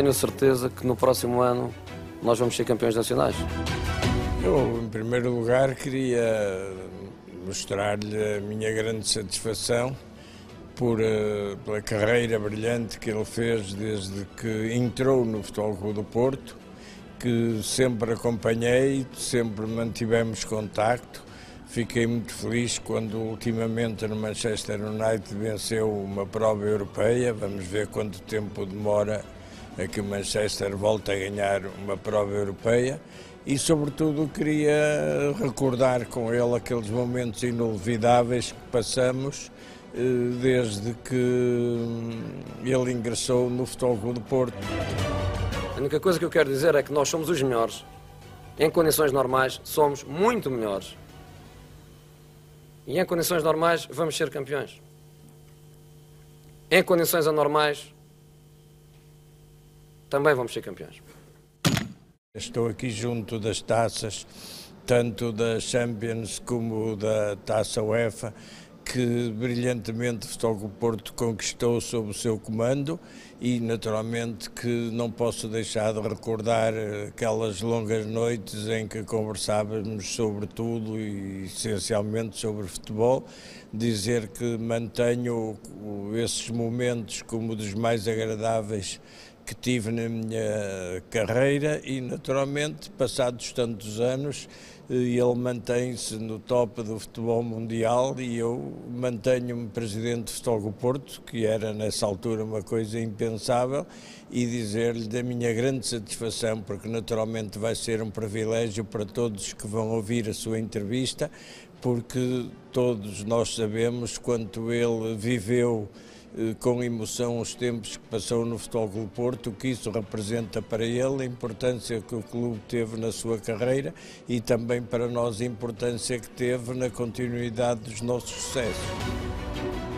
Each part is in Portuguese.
Tenho certeza que no próximo ano nós vamos ser campeões nacionais. Eu, em primeiro lugar, queria mostrar-lhe a minha grande satisfação por, eh, pela carreira brilhante que ele fez desde que entrou no Futebol Clube do Porto, que sempre acompanhei, sempre mantivemos contacto. Fiquei muito feliz quando ultimamente no Manchester United venceu uma prova europeia. Vamos ver quanto tempo demora a que o Manchester volte a ganhar uma prova europeia e, sobretudo, queria recordar com ele aqueles momentos inolvidáveis que passamos eh, desde que ele ingressou no Futebol do Porto. A única coisa que eu quero dizer é que nós somos os melhores. Em condições normais, somos muito melhores. E em condições normais, vamos ser campeões. Em condições anormais, também vamos ser campeões. Estou aqui junto das taças, tanto da Champions como da Taça UEFA, que brilhantemente o Futebol Porto conquistou sob o seu comando e naturalmente que não posso deixar de recordar aquelas longas noites em que conversávamos sobre tudo e essencialmente sobre futebol, dizer que mantenho esses momentos como dos mais agradáveis que tive na minha carreira e, naturalmente, passados tantos anos, eh, ele mantém-se no top do futebol mundial e eu mantenho-me presidente do Futebol Porto, que era nessa altura uma coisa impensável, e dizer-lhe da minha grande satisfação, porque naturalmente vai ser um privilégio para todos que vão ouvir a sua entrevista, porque todos nós sabemos quanto ele viveu com emoção os tempos que passou no Futebol Clube Porto, o que isso representa para ele, a importância que o clube teve na sua carreira e também para nós a importância que teve na continuidade dos nossos sucessos.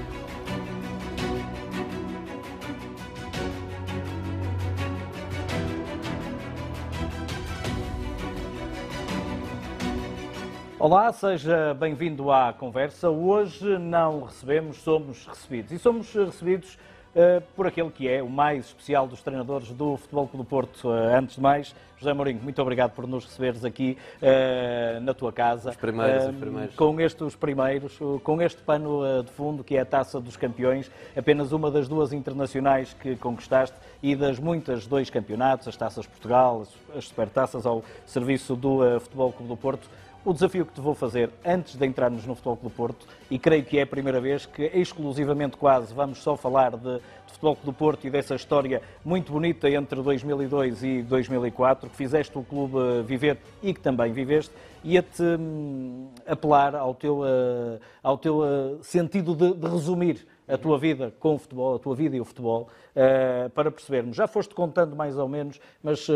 Olá, seja bem-vindo à conversa. Hoje não recebemos, somos recebidos. E somos recebidos uh, por aquele que é o mais especial dos treinadores do Futebol Clube do Porto. Uh, antes de mais, José Mourinho, muito obrigado por nos receberes aqui uh, na tua casa. Os primeiros, os primeiros. Com estes os primeiros, com este pano de fundo que é a Taça dos Campeões, apenas uma das duas internacionais que conquistaste e das muitas dois campeonatos, as Taças Portugal, as Supertaças ao serviço do Futebol Clube do Porto o desafio que te vou fazer antes de entrarmos no Futebol Clube do Porto, e creio que é a primeira vez que exclusivamente quase vamos só falar de, de Futebol Clube do Porto e dessa história muito bonita entre 2002 e 2004, que fizeste o clube viver e que também viveste, ia-te hum, apelar ao teu, uh, ao teu uh, sentido de, de resumir a tua vida com o futebol, a tua vida e o futebol, uh, para percebermos. Já foste contando mais ou menos, mas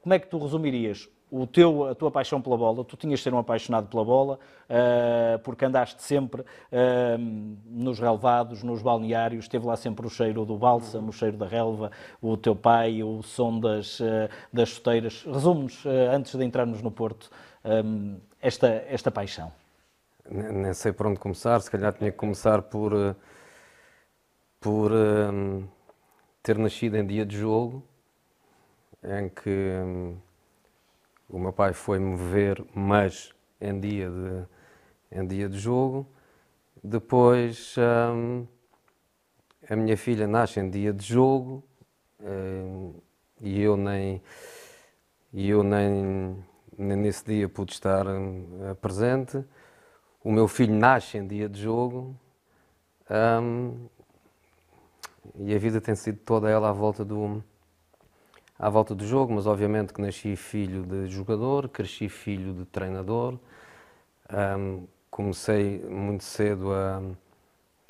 como é que tu resumirias o teu, a tua paixão pela bola, tu tinhas de ser um apaixonado pela bola, uh, porque andaste sempre uh, nos relevados, nos balneários, teve lá sempre o cheiro do bálsamo, o cheiro da relva, o teu pai, o som das, uh, das chuteiras. Resume-nos, antes de entrarmos no Porto, um, esta, esta paixão. Nem, nem, sei por onde começar, se calhar tinha que começar por, por ter nascido em dia de jogo, em que um, o meu pai foi-me ver, mas em dia de, em dia de jogo. Depois hum, a minha filha nasce em dia de jogo hum, e eu nem e eu nem, nem, nesse dia pude estar hum, presente. O meu filho nasce em dia de jogo hum, e a vida tem sido toda ela à volta do à volta do jogo, mas obviamente que nasci filho de jogador, cresci filho de treinador, um, comecei muito cedo a,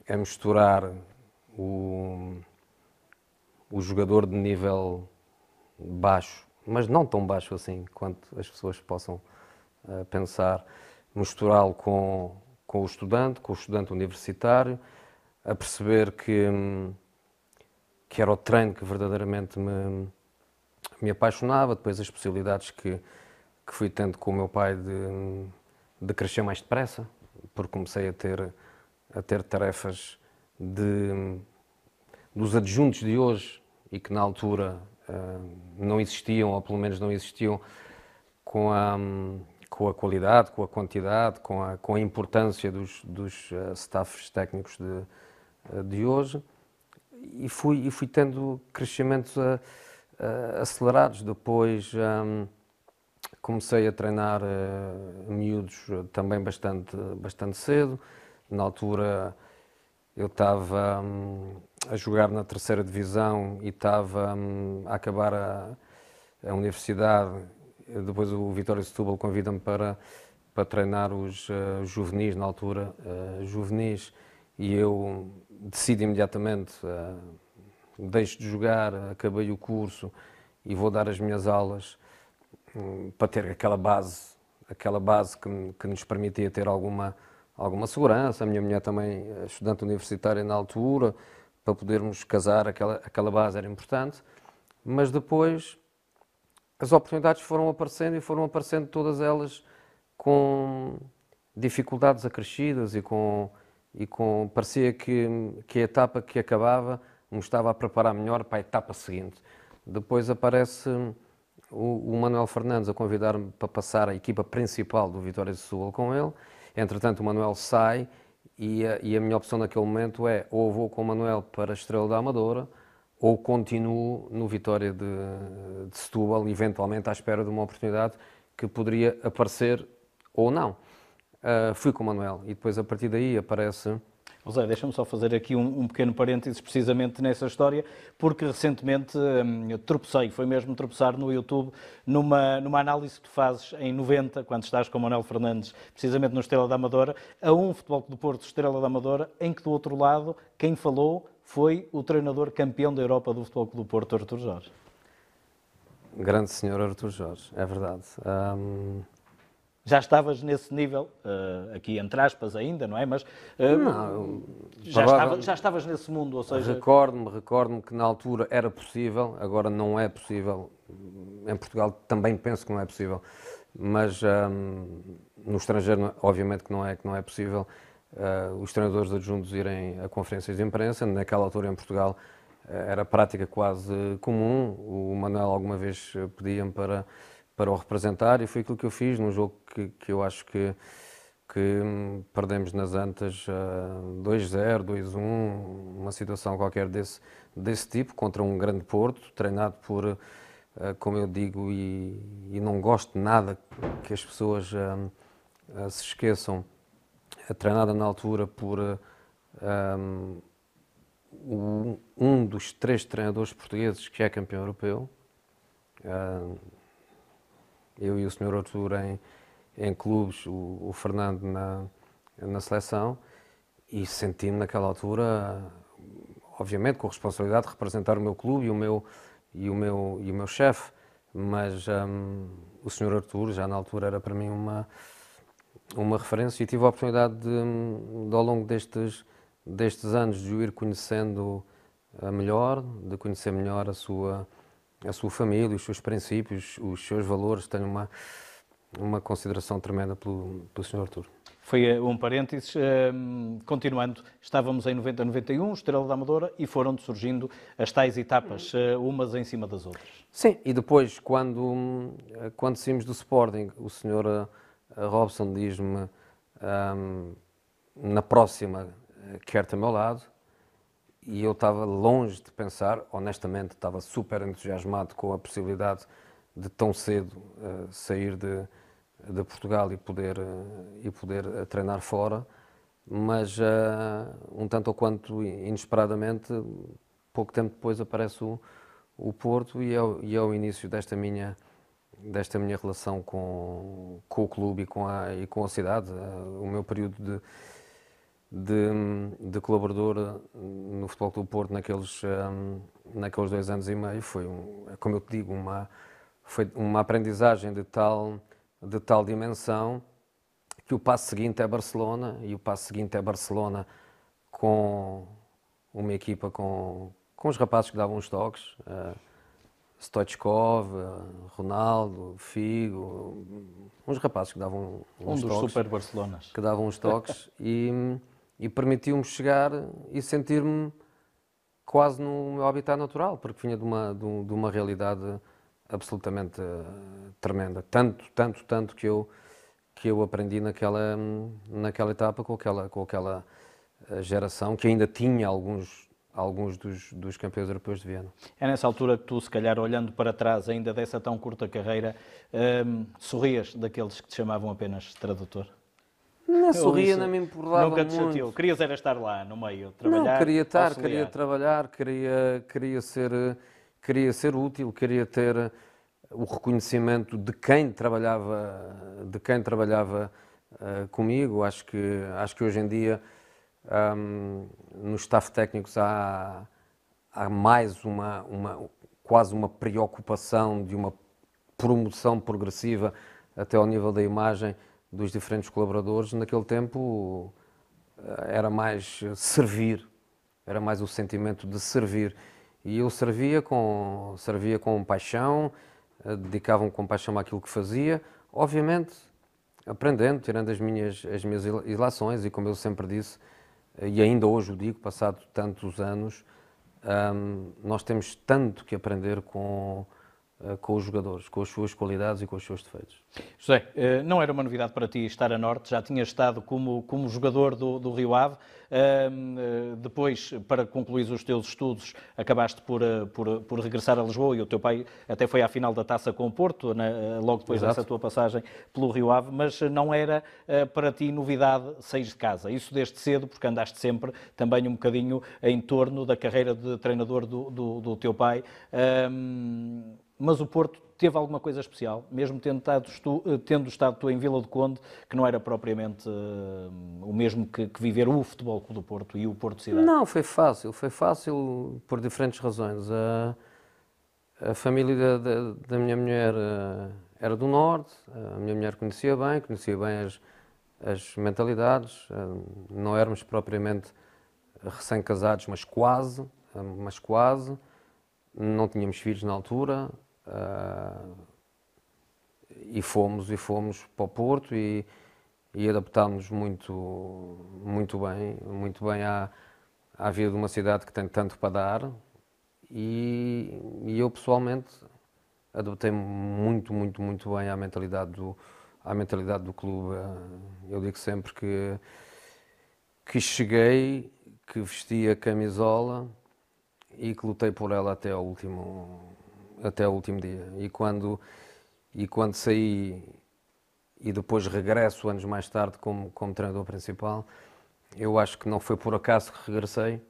a misturar o, o jogador de nível baixo, mas não tão baixo assim quanto as pessoas possam uh, pensar, misturá-lo com, com o estudante, com o estudante universitário, a perceber que, que era o treino que verdadeiramente me me apaixonava, depois as possibilidades que, que fui tendo com o meu pai de, de crescer mais depressa, porque comecei a ter, a ter tarefas de, dos adjuntos de hoje e que na altura uh, não existiam, ou pelo menos não existiam com a, com a qualidade, com a quantidade, com a, com a importância dos, dos uh, staffs técnicos de, uh, de hoje. E fui, e fui tendo crescimentos acelerados. Depois um, comecei a treinar miúdos também bastante, bastante cedo. Na altura eu estava um, a jogar na terceira divisão e estava um, a acabar a, a, universidade. Depois o Vitória Setúbal convida-me para, para treinar os uh, juvenis, na altura, uh, juvenis, e eu decido imediatamente, uh, deixo de jogar, acabei o curso e vou dar as minhas aulas um, para ter aquela base, aquela base que, que nos permitia ter alguma alguma segurança. A minha mulher também, eh, estudante universitária na altura, para podermos casar, aquela, aquela base era importante. Mas depois as oportunidades foram aparecendo e foram aparecendo todas elas com dificuldades acrescidas e com, e com parecia que, que a etapa que acabava me estava a preparar melhor para a etapa seguinte. Depois aparece o, o Manuel Fernandes a convidar-me para passar a equipa principal do Vitória de Sul com ele Entretanto, o Manuel sai e a, e a minha opção naquele momento é ou vou com o Manuel para a Estrela da Amadora ou continuo no Vitória de, de Setúbal, eventualmente à espera de uma oportunidade que poderia aparecer ou não. Uh, fui com o Manuel e depois a partir daí aparece José, deixa-me só fazer aqui um, um, pequeno parênteses precisamente nessa história, porque recentemente hum, tropecei, foi mesmo tropeçar no YouTube, numa, numa análise que tu fazes em 90, quando estás com o Manuel Fernandes, precisamente no Estrela da Amadora, a um Futebol do Porto Estrela da Amadora, em que do outro lado, quem falou foi o treinador campeão da Europa do Futebol do Porto, Artur Jorge. Grande senhor Artur Jorge, é verdade. Um... Já estavas nesse nível, uh, aqui entre aspas ainda, não é? Mas uh, não, já, estava, já, estavas nesse mundo, ou seja... Recordo-me, recordo-me que na altura era possível, agora não é possível. Em Portugal também penso que não é possível, mas um, no estrangeiro obviamente que não é, que não é possível. Uh, os treinadores adjuntos irem a conferências de imprensa, naquela altura em Portugal era prática quase comum. O Manuel alguma vez pedia-me para para o representar e foi aquilo que eu fiz num jogo que, que eu acho que, que perdemos nas Antas uh, 2-0, 2-1, uma situação qualquer desse, desse tipo, contra um grande Porto, treinado por, uh, como eu digo, e, e, não gosto nada que as pessoas uh, se esqueçam, treinada na altura por um, um dos três treinadores portugueses que é campeão europeu. Eu e o Sr. Artur em, em clubes, o, o Fernando na, na seleção, e senti-me naquela altura, obviamente, com a responsabilidade de representar o meu clube e o meu, e o meu, e o meu chefe, mas um, o Sr. Artur já na altura era para mim uma, uma referência e tive a oportunidade de, de ao longo destes, destes anos de o ir conhecendo melhor, de conhecer melhor a sua a sua família, os seus princípios, os seus valores. Tenho uma, uma consideração tremenda pelo, pelo Sr. Artur. Foi eh, um parênteses. Ehm, continuando, estávamos em 90, 91, Estrela da Amadora, e foram surgindo as tais etapas, eh, umas em cima das outras. Sim, e depois, quando, eh, quando saímos do Sporting, o Sr. Robson diz-me um, ehm, na próxima quer-te ao meu lado, e eu estava longe de pensar, honestamente, estava super entusiasmado com a possibilidade de tão cedo uh, sair de, de, Portugal e poder, uh, e poder uh, treinar fora, mas um tanto ou quanto inesperadamente, pouco tempo depois aparece o, o Porto e é, e é o início desta minha desta minha relação com, com o clube e com a, e com a cidade. o meu período de de, de colaborador no Futebol Clube Porto naqueles, um, naqueles dois anos e meio foi, um, como eu te digo, uma, foi uma aprendizagem de tal, de tal dimensão que o passo seguinte é Barcelona e o passo seguinte é Barcelona com uma equipa com, com os rapazes que davam os toques. Uh, Stoichkov, Ronaldo, Figo, uns rapazes que davam um uns dos toques, super Barcelonas. que davam uns toques e, e permitiu-me chegar e sentir-me quase no meu habitat natural, porque vinha de uma, de, um- uma realidade absolutamente eh, tremenda. Tanto, tanto, tanto que eu, que eu aprendi naquela, naquela etapa com aquela, com aquela eh, geração que ainda tinha alguns, alguns dos, dos campeões europeus de Viena. É nessa altura que tu, se calhar, olhando para trás ainda dessa tão curta carreira, hum, sorrias daqueles que te chamavam apenas tradutor? Nem sorria, nem me importava Nunca te muito. chateou. Querias era estar lá, no meio, trabalhar, Não, queria estar, auxiliar. queria trabalhar, queria, queria, ser, queria ser útil, queria ter o reconhecimento de quem trabalhava, de quem trabalhava eh, comigo. Acho que, acho que hoje em dia, ahm, nos staff técnicos, há, há mais uma, uma, quase uma preocupação de uma promoção progressiva até ao nível da imagem dos diferentes colaboradores. Naquele tempo eh, era mais servir, era mais o sentimento de servir. E eu servia com, servia com paixão, eh, dedicava-me com paixão àquilo que fazia, obviamente aprendendo, tirando as minhas, as minhas il- ilações, e como eu sempre disse, eh, e ainda hoje o digo, passado tantos anos, ahm, nós temos tanto que aprender com, com os jogadores, com as suas qualidades e com os seus defeitos. José, eh, não era uma novidade para ti estar a Norte, já tinhas estado como, como jogador do, do Rio Ave. Eh, depois, para concluir os teus estudos, acabaste por, eh, por, por regressar a Lisboa e o teu pai até foi à final da taça com o Porto, logo depois Exato. dessa tua passagem pelo Rio Ave, mas não era eh, para ti novidade sair de casa. Isso desde cedo, porque andaste sempre também um bocadinho em torno da carreira de treinador do, do, do teu pai. Ahm, mas o Porto teve alguma coisa especial, mesmo tendo estado, tu, eh, tendo estado em Vila do Conde, que não era propriamente eh, o mesmo que, que viver o Futebol do Porto e o Porto Cidade. Não, foi fácil, foi fácil por diferentes razões. A, a família da, da- da minha mulher eh, era do Norte, a minha mulher conhecia bem, conhecia bem as, as mentalidades. Não éramos propriamente recém-casados, mas quase, mas quase. Não tínhamos filhos na altura. Eh, e fomos e fomos para o Porto e, e adaptámos muito muito bem muito bem à, à vida de uma cidade que tem tanto para dar. E, e eu pessoalmente adaptei-me muito muito muito bem à mentalidade do à mentalidade do clube. Eu digo sempre que que cheguei que vesti a camisola e que lutei por ela até ao último até ao último dia e quando e quando saí e depois regresso anos mais tarde como, como treinador principal, eu acho que não foi por acaso que regressei.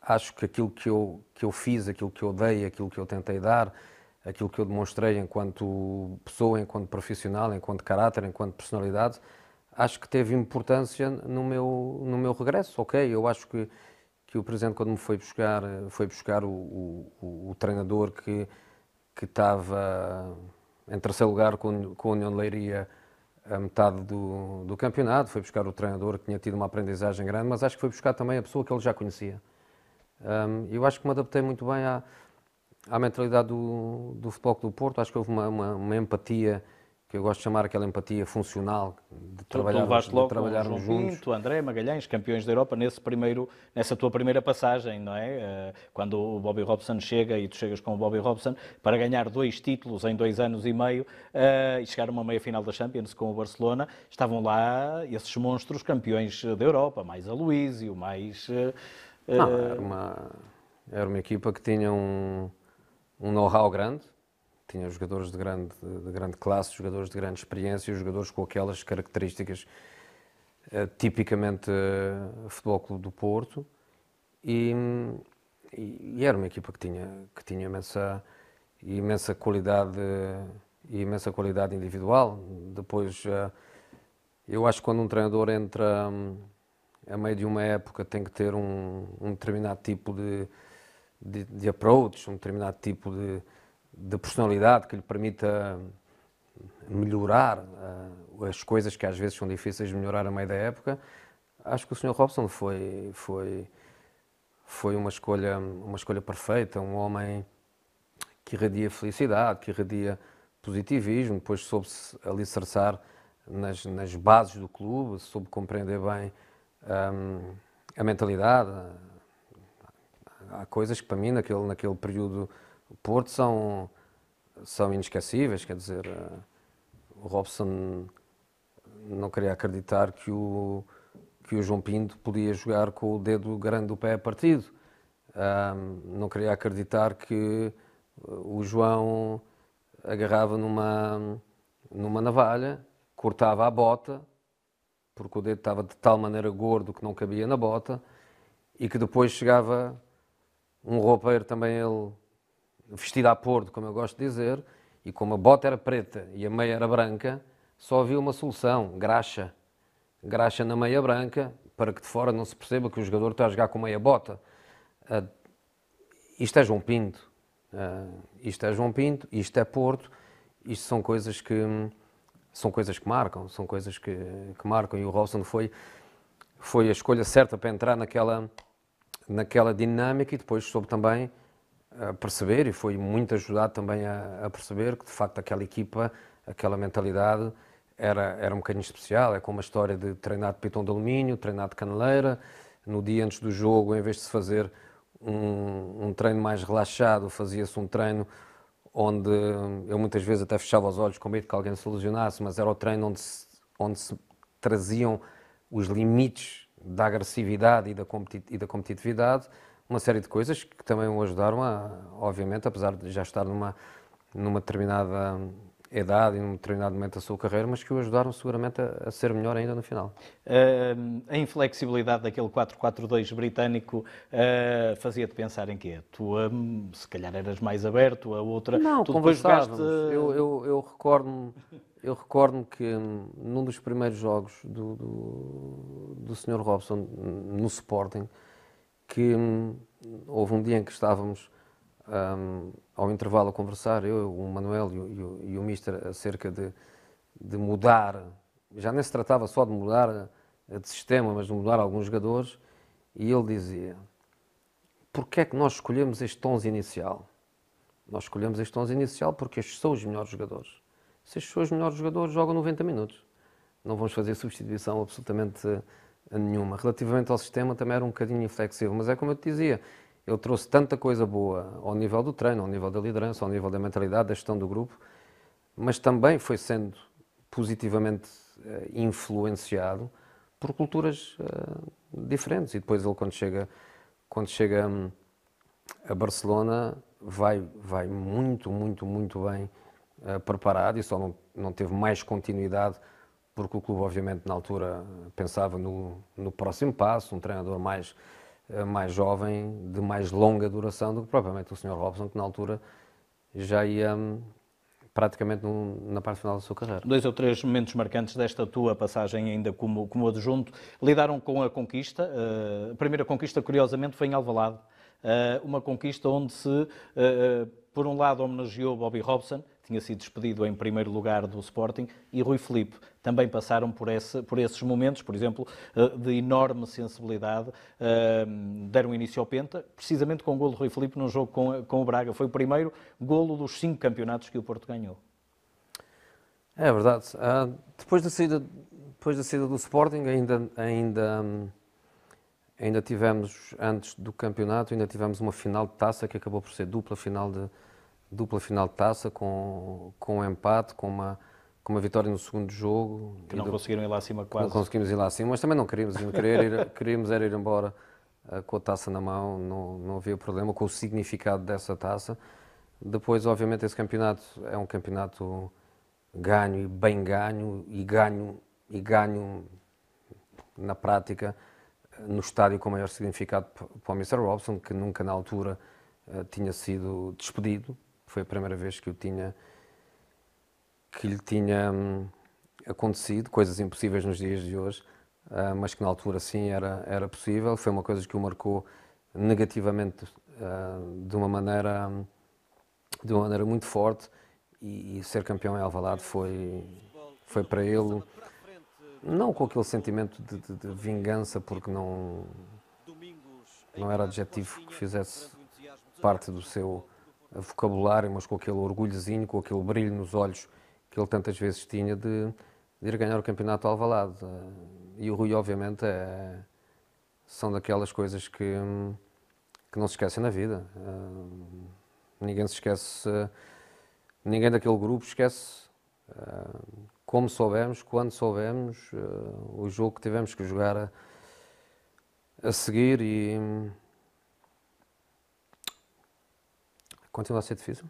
Acho que aquilo que eu, que eu fiz, aquilo que eu dei, aquilo que eu tentei dar, aquilo que eu demonstrei enquanto pessoa, enquanto profissional, enquanto caráter, enquanto personalidade, acho que teve importância no meu, no meu regresso. Ok, eu acho que, que o Presidente, quando me foi buscar, foi buscar o, o, o- treinador que, que estava em terceiro lugar com, com a União de Leiria a metade do, do campeonato, foi buscar o treinador que tinha tido uma aprendizagem grande, mas acho que foi buscar também a pessoa que ele já conhecia. Um, eu acho que me adaptei muito bem à, à mentalidade do, do Futebol do Porto, acho que houve uma, uma, uma empatia, que eu gosto de chamar aquela empatia funcional, de levaste de trabalharmos juntos. Pinto, André Magalhães, campeões da Europa, nesse primeiro, nessa tua primeira passagem, não é? Eh, Quando o Bobby Robson chega e tu chegas com o Bobby Robson para ganhar dois títulos em dois anos e meio eh, e chegar a uma meia-final da Champions com o Barcelona, estavam lá esses monstros campeões da Europa, mais a Luísio, mais... eh, Não, era uma, era uma equipa que tinha um, um know-how grande, tinha jogadores de grande, de grande classe, jogadores de grande experiência, jogadores com aquelas características eh, tipicamente eh, Futebol Clube do Porto e, e- era uma equipa que tinha, que tinha imensa, imensa qualidade e imensa qualidade individual. Depois, eh, eu acho que quando um treinador entra hum, a meio de uma época tem que ter um, um determinado tipo de, de, de approach, um determinado tipo de, de personalidade que lhe permita melhorar ah, as coisas que às vezes são difíceis de melhorar a meio da época. Acho que o Sr. Robson foi, foi, foi uma, escolha, uma escolha perfeita, um homem que irradia felicidade, que irradia positivismo, depois soube-se alicerçar nas, nas bases do clube, soube compreender bem um, a mentalidade. Há coisas que para mim, naquele, naquele período Porto, são, são inesquecíveis, quer dizer, uh, o Robson não queria acreditar que o, que o João Pinto podia jogar com o dedo grande do pé partido. Um, não queria acreditar que o João agarrava numa, numa navalha, cortava a bota, porque o dedo estava de tal maneira gordo que não cabia na bota, e que depois chegava um roupeiro também ele vestido a porto, como eu gosto de dizer, e como a bota era preta e a meia era branca, só havia uma solução, graxa. Graxa na meia branca, para que de fora não se perceba que o jogador está a jogar com meia bota. Uh, isto é João Pinto. Uh, isto é João Pinto, isto é Porto, isto são coisas que são coisas que marcam, são coisas que, que marcam e o Robson foi foi a escolha certa para entrar naquela naquela dinâmica e depois soube também uh, perceber e foi muito ajudado também a, a, perceber que de facto aquela equipa, aquela mentalidade era era um bocadinho especial, é como a história de treinar de pitão de alumínio, treinar de caneleira, no dia antes do jogo, em vez de se fazer um, um treino mais relaxado, fazia-se um treino onde eu muitas vezes até fechava os olhos com medo que alguém se ilusionasse, mas era o treino onde se, onde se traziam os limites da agressividade e da, e da competitividade, uma série de coisas que também o ajudaram a, obviamente, apesar de já estar numa, numa determinada idade e num determinado momento da sua carreira, mas que o ajudaram seguramente a, a ser melhor ainda no final. Uh, a inflexibilidade daquele 4-4-2 britânico uh, fazia-te pensar em quê? Tu, um, se calhar, eras mais aberto, a outra... Não, tu conversávamos. Jogaste... Eu, eu, eu recordo-me eu recordo que hum, num dos primeiros jogos do, do, do Sr. Robson no Sporting, que hum, houve um dia em que estávamos um, ao intervalo a conversar, eu, o Manuel e o, e o Mister, acerca de, de mudar, já nem se tratava só de mudar de sistema, mas de mudar alguns jogadores, e ele dizia, porquê é que nós escolhemos este 11 inicial? Nós escolhemos este 11 inicial porque estes são os melhores jogadores. Se estes são os melhores jogadores, jogam 90 minutos. Não vamos fazer substituição absolutamente nenhuma. Relativamente ao sistema, também era um bocadinho inflexível, mas é como eu te dizia, ele trouxe tanta coisa boa ao nível do treino, ao nível da liderança, ao nível da mentalidade, da gestão do grupo, mas também foi sendo positivamente uh, influenciado por culturas uh, diferentes. E depois ele, quando chega, quando chega um, a Barcelona, vai, vai muito, muito, muito bem uh, preparado e só não, não teve mais continuidade porque o clube, obviamente, na altura pensava no, no próximo passo, um treinador mais eh, mais jovem, de mais longa duração do que propriamente o Sr. Robson, que na altura já ia hum, praticamente no, na parte final da sua carreira. Dois ou três momentos marcantes desta tua passagem ainda como, como adjunto lidaram com a conquista. Uh, a primeira conquista, curiosamente, foi em Alvalade. Uh, uma conquista onde se, uh, por um lado, homenageou Bobby Robson, tinha sido despedido em primeiro lugar do Sporting, e Rui Filipe. Também passaram por, esse, por esses momentos, por exemplo, eh, de enorme sensibilidade. Eh, deram início ao Penta, precisamente com o golo de Rui Filipe num jogo com, com o Braga. Foi o primeiro golo dos cinco campeonatos que o Porto ganhou. É verdade. Uh, depois, da saída, depois da saída do Sporting, ainda, ainda, ainda tivemos, antes do campeonato, ainda tivemos uma final de taça que acabou por ser dupla final de, dupla final de taça, com, com um empate, com uma, com uma vitória no segundo jogo. Que não do, conseguiram ir lá acima quase. Não conseguimos ir lá acima, mas também não queríamos, queria ir, queríamos era ir embora uh, com a taça na mão, não, não havia problema com o significado dessa taça. Depois, obviamente, esse campeonato é um campeonato ganho e bem ganho, e ganho, e ganho na prática no estádio com maior significado para o Mr. Robson, que nunca na altura uh, tinha sido despedido, foi a primeira vez que eu tinha que lhe tinha hum, acontecido, coisas impossíveis nos dias de hoje, uh, mas que na altura sim era, era possível. Foi uma coisa que o marcou negativamente uh, de uma maneira de uma maneira muito forte e, e ser campeão em Alvalade foi foi para ele não com aquele sentimento de, de, de vingança porque não não era adjetivo que fizesse parte do seu vocabulário, mas com aquele orgulhozinho, com aquele brilho nos olhos que ele tantas vezes tinha de, de ir ganhar o campeonato Alvalade. E o Rui, obviamente, é, são daquelas coisas que, que não se esquecem na vida. ninguém se esquece, ninguém daquele grupo esquece como soubemos, quando soubemos, o jogo que tivemos que jogar a, a seguir e continua a ser difícil.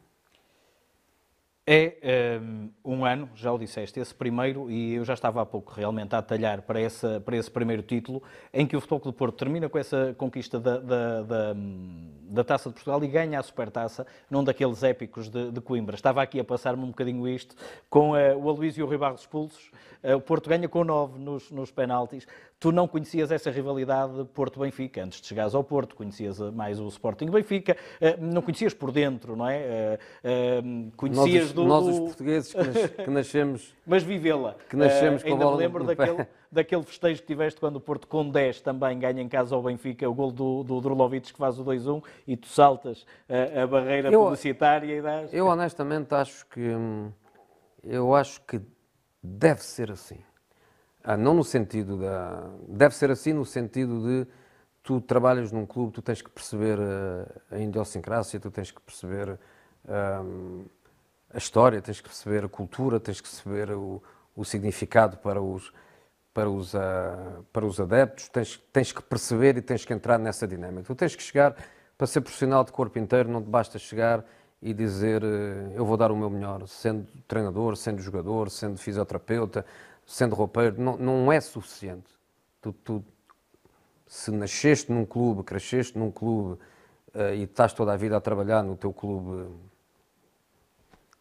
É um, um, ano, já o disseste, esse primeiro, e eu já estava há pouco realmente a atalhar para, essa, para esse primeiro título, em que o Futebol Clube Porto termina com essa conquista da, da, da, da Taça de Portugal e ganha a Supertaça num daqueles épicos de, de Coimbra. Estava aqui a passar-me um bocadinho isto, com uh, o Aloysio e o Rui expulsos, uh, o Porto ganha com 9 nos, nos penaltis. Tu não conhecias essa rivalidade Porto-Benfica, antes de chegares ao Porto, conhecias mais o Sporting-Benfica, uh, não conhecias por dentro, não é? conhecias do, nós os portugueses que, nas, que nascemos... Mas vivê-la. Que nascemos uh, ainda me lembro daquele, daquele festejo que tiveste quando o Porto com 10 também ganha em casa ao Benfica, o gol do, do Drolovic que faz o 2-1 e tu saltas a, a barreira eu, publicitária e dás... Eu honestamente acho que... Eu acho que deve ser assim. Ah, não no sentido da... Deve ser assim no sentido de tu trabalhas num clube, tu tens que perceber a, a idiosincrásia, tu tens que perceber... Um, a história, tens que perceber a cultura, tens que perceber o, o significado para os, para os, uh, para os adeptos, tens, tens que perceber e tens que entrar nessa dinâmica. Tu tens que chegar, para ser profissional de corpo inteiro, não te basta chegar e dizer eu vou dar o meu melhor, sendo treinador, sendo jogador, sendo fisioterapeuta, sendo roupeiro, não, não é suficiente. Tu, tu, se nasceste num clube, cresceste num clube uh, e estás toda a vida a trabalhar no teu clube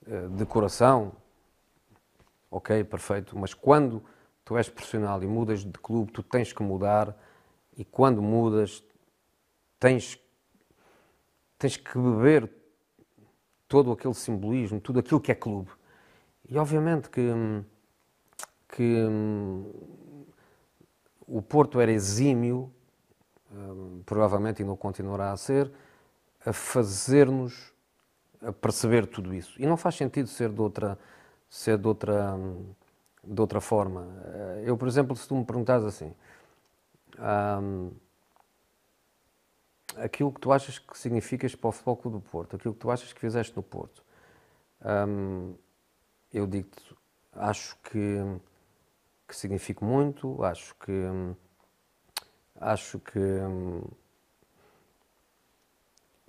eh, de coração, ok, perfeito, mas quando tu és profissional e mudas de clube, tu tens que mudar e quando mudas tens, tens que beber todo aquele simbolismo, tudo aquilo que é clube. E obviamente que, que o Porto era exímio, eh, provavelmente e não continuará a ser, a fazer-nos a perceber tudo isso. E não faz sentido ser de outra, ser de outra, de outra forma. Eh, eu, por exemplo, se tu me perguntares assim, um, aquilo que tu achas que significas para o Futebol Clube do Porto, aquilo que tu achas que fizeste no Porto, um, eu digo-te, acho que, que significa muito, acho que, acho que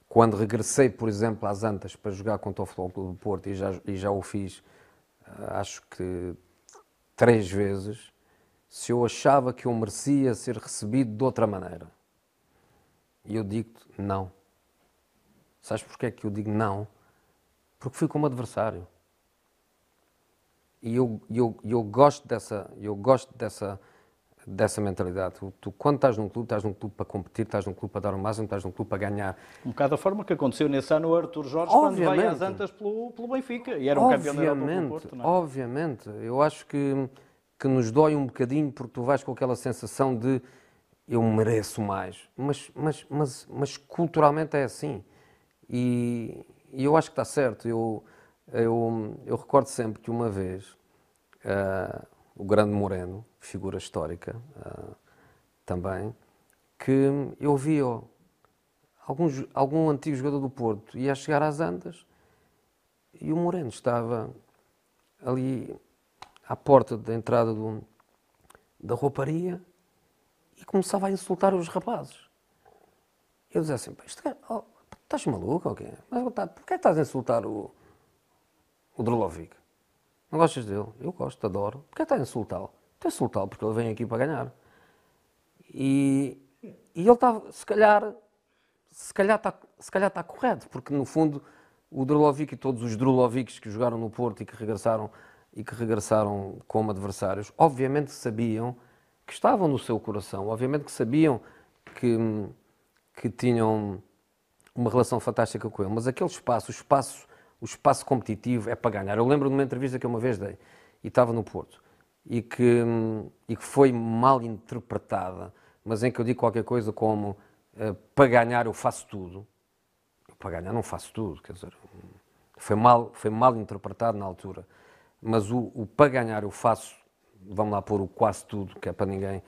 quando regressei, por exemplo, às Antas para jogar contra o Futebol Clube do Porto, e já, e já o fiz, eh, acho que três vezes, se eu achava que eu merecia ser recebido de outra maneira. E eu digo-te não. Sabes porquê é que eu digo não? Porque fui como adversário. E eu, eu, eu gosto dessa, eu gosto dessa, dessa mentalidade. Tu, tu, quando estás num clube, estás num clube para competir, estás num clube para dar o máximo, estás num clube para ganhar. Um bocado a forma que aconteceu nesse ano o Arthur Jorge obviamente, quando vai às Antas pelo, pelo Benfica e era um campeão da Europa pelo Porto, não é? Obviamente, eu acho que, que nos dói um bocadinho porque tu vais com aquela sensação de eu mereço mais, mas, mas, mas, mas culturalmente é assim e, e eu acho que está certo. Eu, eu, eu recordo sempre que uma vez uh, o grande Moreno, figura histórica uh, também, que eu vi oh, algum, algum antigo jogador do Porto ia chegar às Andas e o Moreno estava ali à porta da entrada do, da rouparia e começava a insultar os rapazes. Eu dizia assim, oh, estás maluco ou quê? Mas porquê é estás a insultar o, o Drolovic? Não gostas dele? Eu gosto, adoro. Porquê está a insultá-lo? Está a insultá-lo porque ele vem aqui para ganhar. E, e ele está, se calhar, se calhar está, se calhar está correto, porque no fundo o Drulovic e todos os Drulovics que jogaram no Porto e que regressaram e que regressaram como adversários, obviamente sabiam que estavam no seu coração, obviamente que sabiam que, que tinham uma relação fantástica com ele, mas aquele espaço, o espaço o espaço competitivo é para ganhar. Eu lembro de uma entrevista que eu uma vez dei, e estava no Porto, e que, e que foi mal interpretada, mas em que eu digo qualquer coisa como uh, para ganhar eu faço tudo. para ganhar não faço tudo, quer dizer, foi mal, foi mal interpretado na altura. Mas o, o para ganhar eu faço, vamos lá pôr o quase tudo, que é para ninguém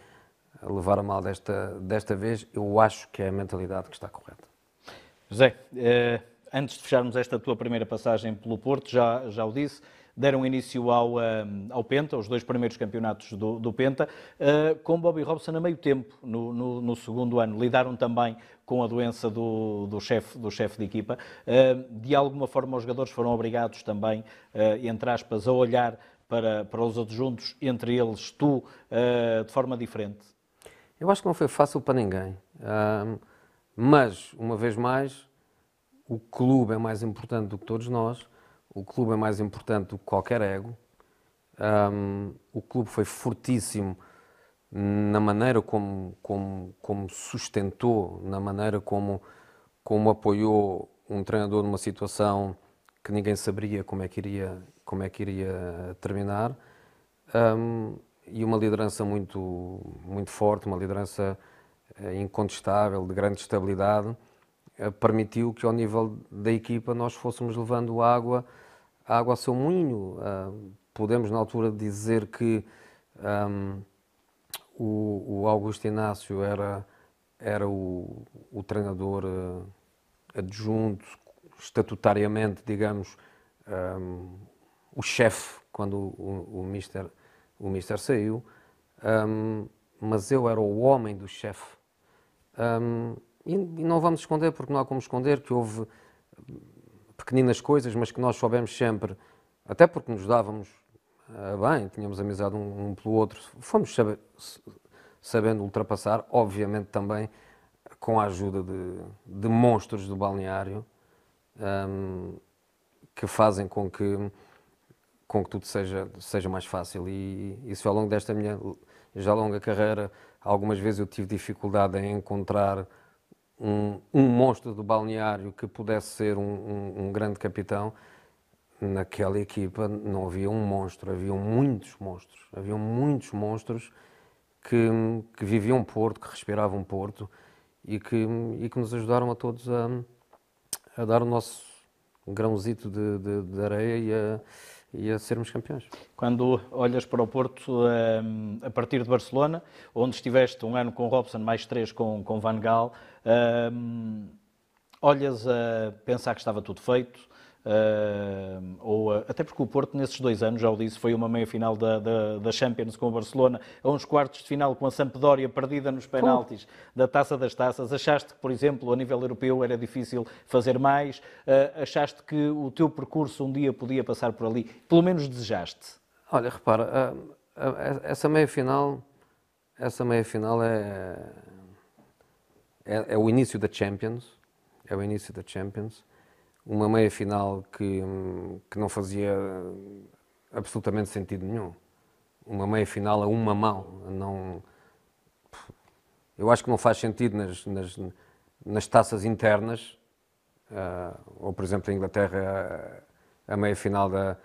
levar a mal desta, desta vez, eu acho que é a mentalidade que está correta. José, eh, antes de fecharmos esta tua primeira passagem pelo Porto, já, já o disse, deram início ao, ao Penta, os dois primeiros campeonatos do, do Penta, uh, com Bobby Robson a meio tempo, no, no, no, segundo ano. Lidaram também com a doença do, do chefe do chef de equipa. Uh, de alguma forma, os jogadores foram obrigados também, entre aspas, a olhar para, para os adjuntos, entre eles tu, de forma diferente. Eu acho que não foi fácil para ninguém. mas, uma vez mais, o clube é mais importante do que todos nós o clube é mais importante do que qualquer ego. Um, o clube foi fortíssimo na maneira como, como, como sustentou, na maneira como, como apoiou um treinador numa situação que ninguém saberia como é que iria, como é que iria terminar. Um, e uma liderança muito, muito forte, uma liderança eh, incontestável, de grande estabilidade, permitiu que ao nível da equipa nós fôssemos levando água água ao seu moinho. Uh, podemos, na altura, dizer que um, o, o, Augusto Inácio era, era o, o treinador uh, adjunto, estatutariamente, digamos, um, o chefe quando o, o, mister, o mister saiu, um, mas eu era o homem do chefe. E, e não vamos esconder, porque não há como esconder que houve pequeninas coisas, mas que nós soubemos sempre, até porque nos dávamos uh, bem, tínhamos amizade um, um, pelo outro, fomos saber, sabendo ultrapassar, obviamente também com a ajuda de, de monstros do balneário, um, que fazem com que, com que tudo seja, seja mais fácil. E isso ao longo desta minha já longa carreira, algumas vezes eu tive dificuldade em encontrar um, um monstro do balneário que pudesse ser um, um, um, grande capitão, naquela equipa não havia um monstro, haviam muitos monstros. Haviam muitos monstros que, que viviam Porto, que respiravam Porto e que, e que nos ajudaram a todos a, a dar o nosso grãozito de, de, de areia e a e a sermos campeões. Quando olhas para o Porto, um, a partir de Barcelona, onde estiveste um ano com Robson, mais três com, com Van Gaal, um, olhas a pensar que estava tudo feito, Uh, ou, até porque o Porto, nesses dois anos, já o disse, foi uma meia-final da, da, da, Champions com o Barcelona, a uns quartos de final com a Sampdoria perdida nos penaltis da Taça das Taças. Achaste que, por exemplo, a nível europeu era difícil fazer mais? Uh, achaste que o teu percurso um dia podia passar por ali? Pelo menos desejaste? Olha, repara, essa meia-final essa meia-final é, é, é o início da Champions, é o início da Champions uma meia final que, que não fazia absolutamente sentido nenhum. Uma meia final a uma mão. Não, eu acho que não faz sentido nas, nas, nas taças internas, uh, ou por exemplo, a Inglaterra, a, a meia final da,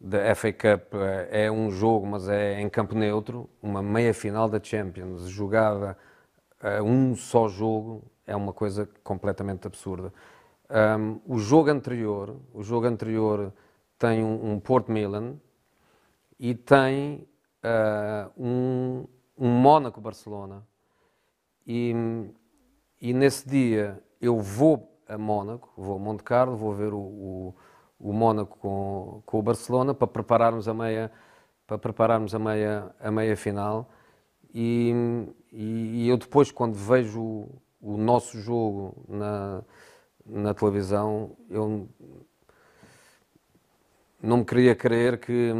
da FA Cup é um jogo, mas é em campo neutro. Uma meia final da Champions jogada a um só jogo é uma coisa completamente absurda. Um, o jogo anterior, o jogo anterior tem um, um Porto Milan e tem uh, um, um Mónaco Barcelona. E, e nesse dia eu vou a Mónaco, vou a Monte Carlo, vou ver o, o, o Mónaco com, com o Barcelona para prepararmos a meia para prepararmos a meia a meia final e, e, e eu depois quando vejo o, o nosso jogo na na televisão, eu não me queria crer que,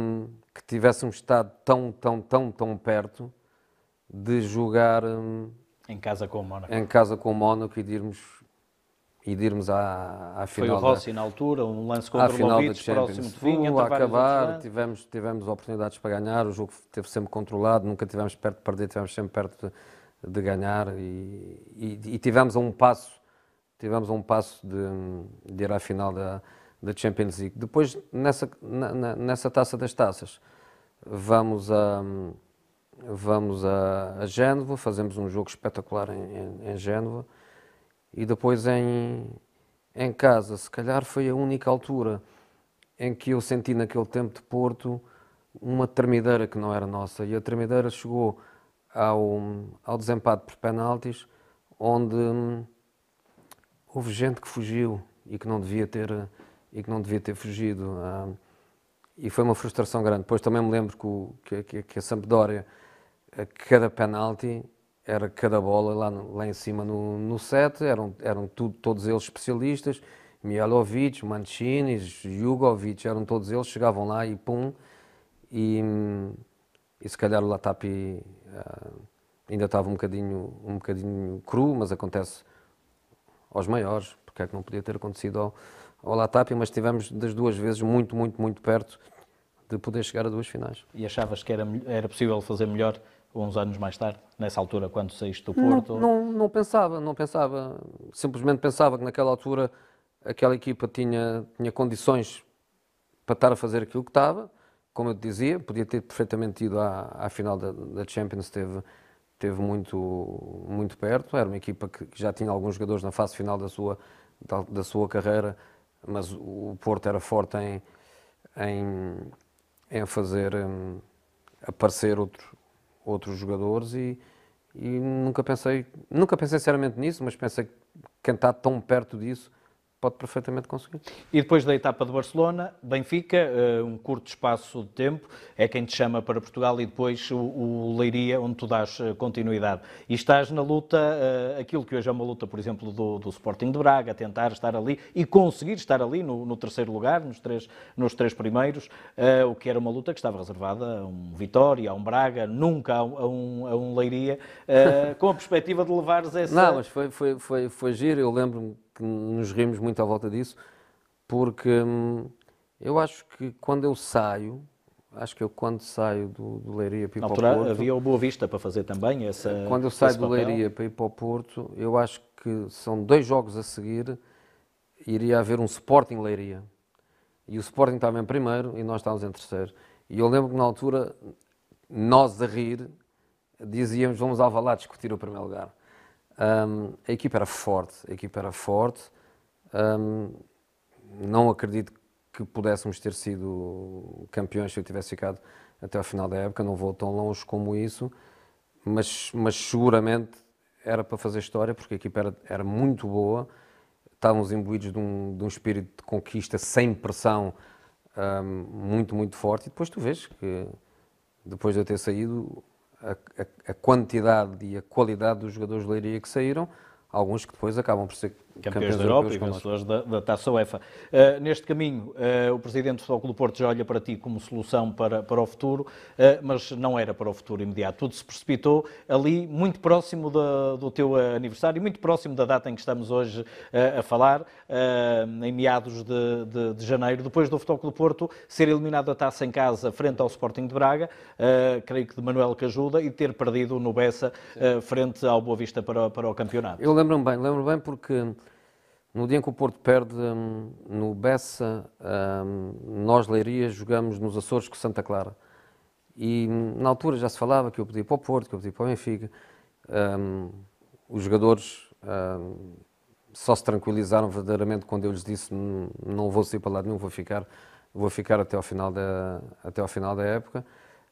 que tivéssemos estado tão, tão, tão, tão perto de jogar em casa com o Mónaco, em casa com o Mónaco e de irmos, e de irmos à, à final. Foi o Rossi da, na altura, um lance contra o Lovitz, próximo de fim, a acabar, tivemos, tivemos oportunidades para ganhar, o jogo esteve sempre controlado, nunca tivemos perto de perder, tivemos sempre perto de, de ganhar e, e, e tivemos a um passo tivemos um passo de, de ir à final da, da Champions League. Depois, nessa, na, nessa taça das taças, vamos a, vamos a, a Génova, fazemos um jogo espetacular em, em, em Génova e depois em, em casa, se calhar foi a única altura em que eu senti naquele tempo de Porto uma tremideira que não era nossa. E a tremideira chegou ao, ao desempate por penaltis, onde houve gente que fugiu e que não devia ter, e que não devia ter fugido. Ah, e foi uma frustração grande. Depois também me lembro que, o, que, que a Sampdoria, a cada penalti, era cada bola lá, lá em cima no, no set, eram, eram tudo, todos eles especialistas, Mialovic, Mancini, Jugovic, eram todos eles, chegavam lá e pum, e, e se calhar o Latapi uh, ainda estava um bocadinho, um bocadinho cru, mas acontece aos maiores, porque é que não podia ter acontecido ao, ao Latapi, mas estivemos das duas vezes muito, muito, muito perto de poder chegar a duas finais. E achavas que era, era possível fazer melhor uns anos mais tarde, nessa altura, quando saíste do Porto? Não, não, não, pensava, não pensava. Simplesmente pensava que naquela altura aquela equipa tinha, tinha condições para estar a fazer aquilo que estava. Como eu te dizia, podia ter perfeitamente ido à, à final da, da Champions, teve, teve muito, muito perto. Era uma equipa que, já tinha alguns jogadores na fase final da sua, da, da sua carreira, mas o Porto era forte em, em, em fazer um, aparecer outro, outros jogadores e, e nunca pensei, nunca pensei seriamente nisso, mas pensei que quem está tão perto disso pode perfeitamente conseguir. E depois da etapa de Barcelona, Benfica, eh, um curto espaço de tempo, é quem te chama para Portugal e depois o, Leiria, onde tu dás eh, continuidade. E estás na luta, eh, aquilo que hoje é uma luta, por exemplo, do, do Sporting de Braga, tentar estar ali e conseguir estar ali no, no terceiro lugar, nos três, nos três primeiros, o que era uma luta que estava reservada a um Vitória, a um Braga, nunca a um, a um Leiria, com a perspectiva de levares essa... Não, mas foi, foi, foi, foi giro, eu lembro-me que nos rimos muito à volta disso, porque hum, eu acho que quando eu saio, acho que eu quando saio do, do Leiria para ir Na para o Porto... havia o Boa Vista para fazer também essa Quando eu saio do Leiria para ir para o Porto, eu acho que são dois jogos a seguir, iria haver um Sporting Leiria. E o Sporting estava em primeiro e nós estávamos em terceiro. E eu lembro que na altura, nós a rir, dizíamos vamos ao Valado discutir o primeiro lugar. Um, a equipa era forte, a equipa era forte. Um, não acredito que pudéssemos ter sido campeões se eu tivesse ficado até ao final da época, não vou tão longe como isso, mas, mas seguramente era para fazer história, porque a equipa era, era muito boa, estávamos imbuídos de um, de um espírito de conquista sem pressão um, muito, muito forte, e depois tu vês que depois de eu ter saído, a, a, quantidade e a qualidade dos jogadores de Leiria que saíram, alguns que depois acabam por ser campeões, da Europa e vencedores da, da, Taça UEFA. Uh, neste caminho, uh, o Presidente do Futebol Clube do Porto já olha para ti como solução para, para o futuro, uh, mas não era para o futuro imediato. Tudo se precipitou ali, muito próximo da, do teu aniversário, muito próximo da data em que estamos hoje a falar, em meados de, de, de, janeiro, depois do Futebol Clube do Porto ser eliminado da Taça em casa frente ao Sporting de Braga, creio que de Manuel Cajuda, e ter perdido no Bessa frente ao Boa Vista para, para o campeonato. Eu lembro-me bem, lembro bem porque no dia em que o Porto perde um, no Bessa, um, nós, Leiria, jogamos nos Açores com Santa Clara. E hum, na altura já se falava que eu podia para o Porto, que eu podia para o Benfica. Um, os jogadores hum, só se tranquilizaram verdadeiramente quando eu lhes disse não vou sair para lado nenhum, vou ficar, vou ficar até ao final da, até ao final da época.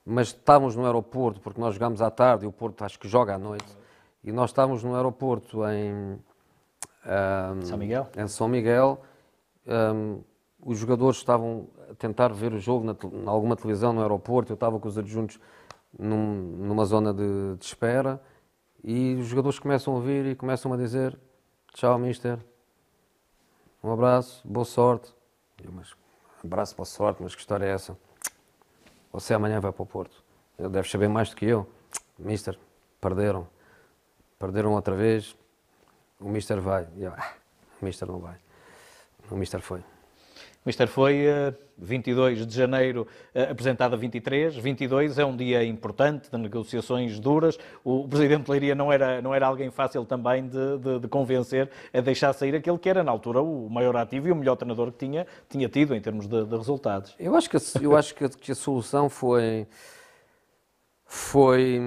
Mas estávamos no aeroporto, porque nós jogámos à tarde e o Porto acho que joga à noite. E nós estávamos no aeroporto em, um, São Miguel? Em São Miguel. Um, os jogadores estavam a tentar ver o jogo na, na, alguma televisão no aeroporto. Eu estava com os adjuntos num, numa zona de, de, espera e os jogadores começam a ouvir e começam a dizer: Tchau, mister. Um abraço, boa sorte. Eu, mas, abraço, boa sorte, mas que história é essa? Você amanhã vai para o Porto. Ele deve saber mais do que eu. Mister, perderam. Perderam outra vez, o Mister vai. Eu, ah, o Mister não vai. O Mister foi. O Mister foi 22 eh, de janeiro, eh, apresentado a 23. 22 é um dia importante, de negociações duras. O Presidente Leiria não era, não era alguém fácil também de, de, de, convencer a deixar sair aquele que era, na altura, o maior ativo e o melhor treinador que tinha, tinha tido em termos de, de resultados. Eu acho que, eu acho que, a, que a solução foi. Foi.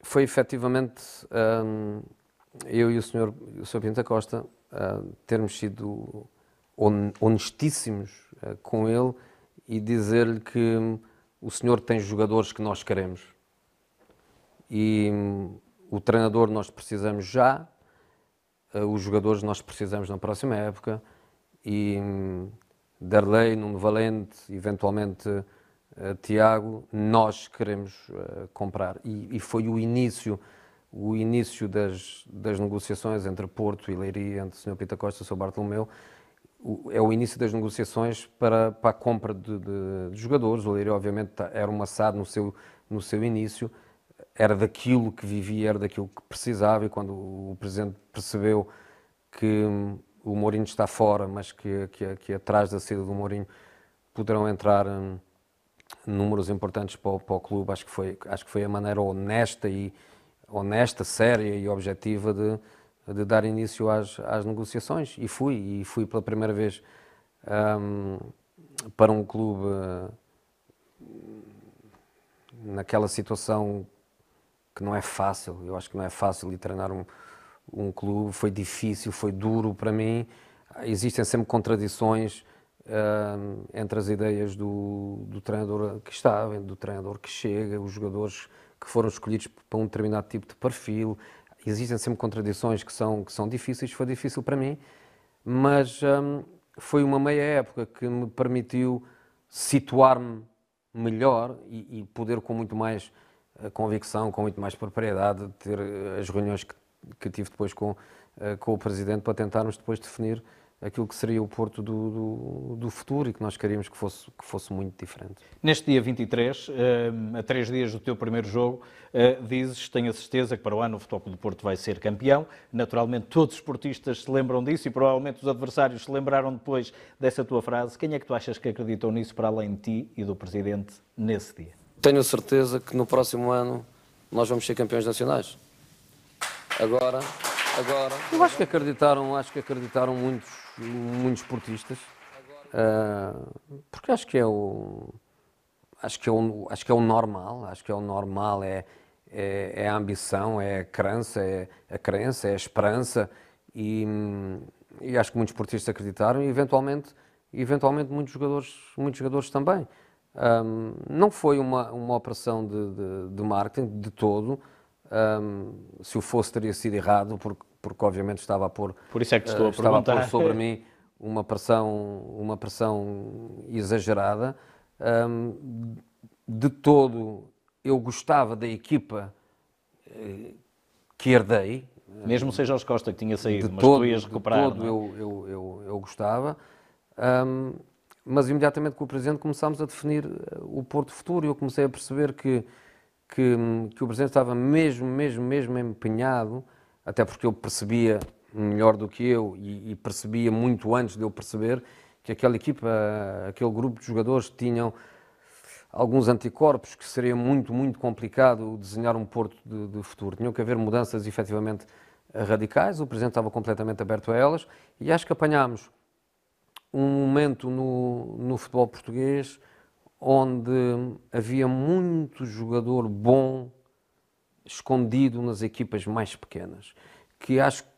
Foi efetivamente. Hum, eu e o senhor, o senhor Pinta Costa uh, termos sido honestíssimos uh, com ele e dizer-lhe que um, o senhor tem jogadores que nós queremos. E um, o treinador nós precisamos já, uh, os jogadores nós precisamos na próxima época e um, Derlei, Nuno Valente, eventualmente Tiago, nós queremos comprar. E, e, foi o início, o início das, das negociações entre Porto e Leiria, entre o Sr. Pita Costa e o Sr. Bartolomeu, o, é o início das negociações para, para a compra de, de, de jogadores. O Leiria, obviamente, tá, era uma SAD no seu, no seu início, era daquilo que vivia, era daquilo que precisava, e quando o Presidente percebeu que o Mourinho está fora, mas que, que, que atrás da saída do Mourinho poderão entrar hum, números importantes para o, para o, clube. Acho que, foi, acho que foi a maneira honesta e honesta, séria e objetiva de, de dar início às, às negociações. E fui, e fui pela primeira vez um, para um clube uh, naquela situação que não é fácil. Eu acho que não é fácil ir treinar um um clube, foi difícil, foi duro para mim. Existem sempre contradições uh, entre as ideias do, do treinador que estava, do treinador que chega, os jogadores que foram escolhidos para um determinado tipo de perfil. Existem sempre contradições que são, que são difíceis, foi difícil para mim, mas um, foi uma meia época que me permitiu situar-me melhor e, e, poder com muito mais uh, convicção, com muito mais propriedade, ter uh, as reuniões que que tive depois com, eh, com o Presidente para tentarmos depois definir aquilo que seria o Porto do, do, do, futuro e que nós queríamos que fosse, que fosse muito diferente. Neste dia 23, eh, a três dias do teu primeiro jogo, eh, dizes, tenho a certeza que para o ano o Futebol do Porto vai ser campeão. Naturalmente todos os esportistas se lembram disso e provavelmente os adversários se lembraram depois dessa tua frase. Quem é que tu achas que acreditou nisso para além de ti e do Presidente nesse dia? Tenho a certeza que no próximo ano nós vamos ser campeões nacionais. Agora, agora. Eu acho que acreditaram, acho que acreditaram muitos, muitos esportistas, uh, porque acho que é o, acho que é o, acho que é o normal, acho que é o normal é é, é a ambição, é a crença, é a crença, é a esperança e, e acho que muitos esportistas acreditaram e eventualmente, eventualmente muitos jogadores, muitos jogadores também. Um, não foi uma, uma operação de, de, de marketing de todo. Um, se o fosse, teria sido errado, porque, porque obviamente estava a pôr, Por isso é que estou a estava a pôr sobre mim uma pressão, uma pressão exagerada. Um, de todo, eu gostava da equipa uh, que herdei. Mesmo seja os Costa que tinha saído, de mas todo, tu ias recuperar. De todo, eu, eu, eu, eu, gostava. Um, mas imediatamente com o Presidente começámos a definir o Porto Futuro e eu comecei a perceber que que, que o Presidente estava mesmo, mesmo, mesmo empenhado, até porque eu percebia melhor do que eu e, e percebia muito antes de eu perceber que aquela equipa, aquele grupo de jogadores tinham alguns anticorpos que seria muito, muito complicado desenhar um Porto de, de, futuro. Tinham que haver mudanças efetivamente radicais, o Presidente estava completamente aberto a elas e acho que apanhámos um momento no, no futebol português onde havia muito jogador bom escondido nas equipas mais pequenas, que acho que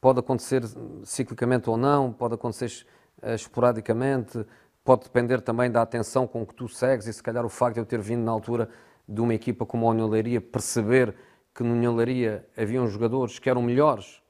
pode acontecer ciclicamente ou não, pode acontecer uh, esporadicamente, pode depender também da atenção com que tu segues e se calhar o facto de eu ter vindo na altura de uma equipa como a União Leiria perceber que no União Leiria haviam jogadores que eram melhores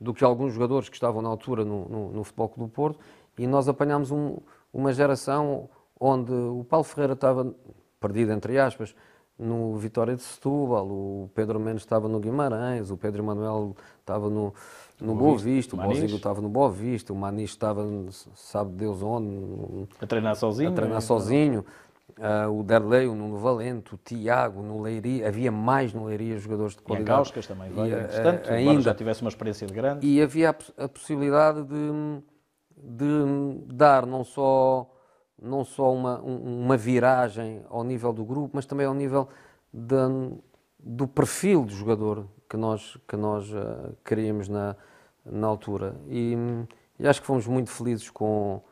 do que alguns jogadores que estavam na altura no, no, no Futebol Clube do Porto e nós apanhámos um, uma geração onde o Paulo Ferreira estava perdido, entre aspas, no Vitória de Setúbal, o Pedro Mendes estava no Guimarães, o Pedro Emanuel estava no, no Boa Vista, o Bozigo estava no Boa Vista, o Manis estava, sabe Deus onde, a treinar sozinho. A treinar é? sozinho. Uh, o Derlei, o Nuno Valente, o Tiago, no Leiria, havia mais no Leiria jogadores de qualidade. E a Gauscas também, vai, e, uh, ainda já tivesse uma experiência de grande. E havia a, a possibilidade de, de dar não só não só uma, uma viragem ao nível do grupo, mas também ao nível de, do perfil do jogador que nós, que nós uh, queríamos na, na altura. E, e, acho que fomos muito felizes com,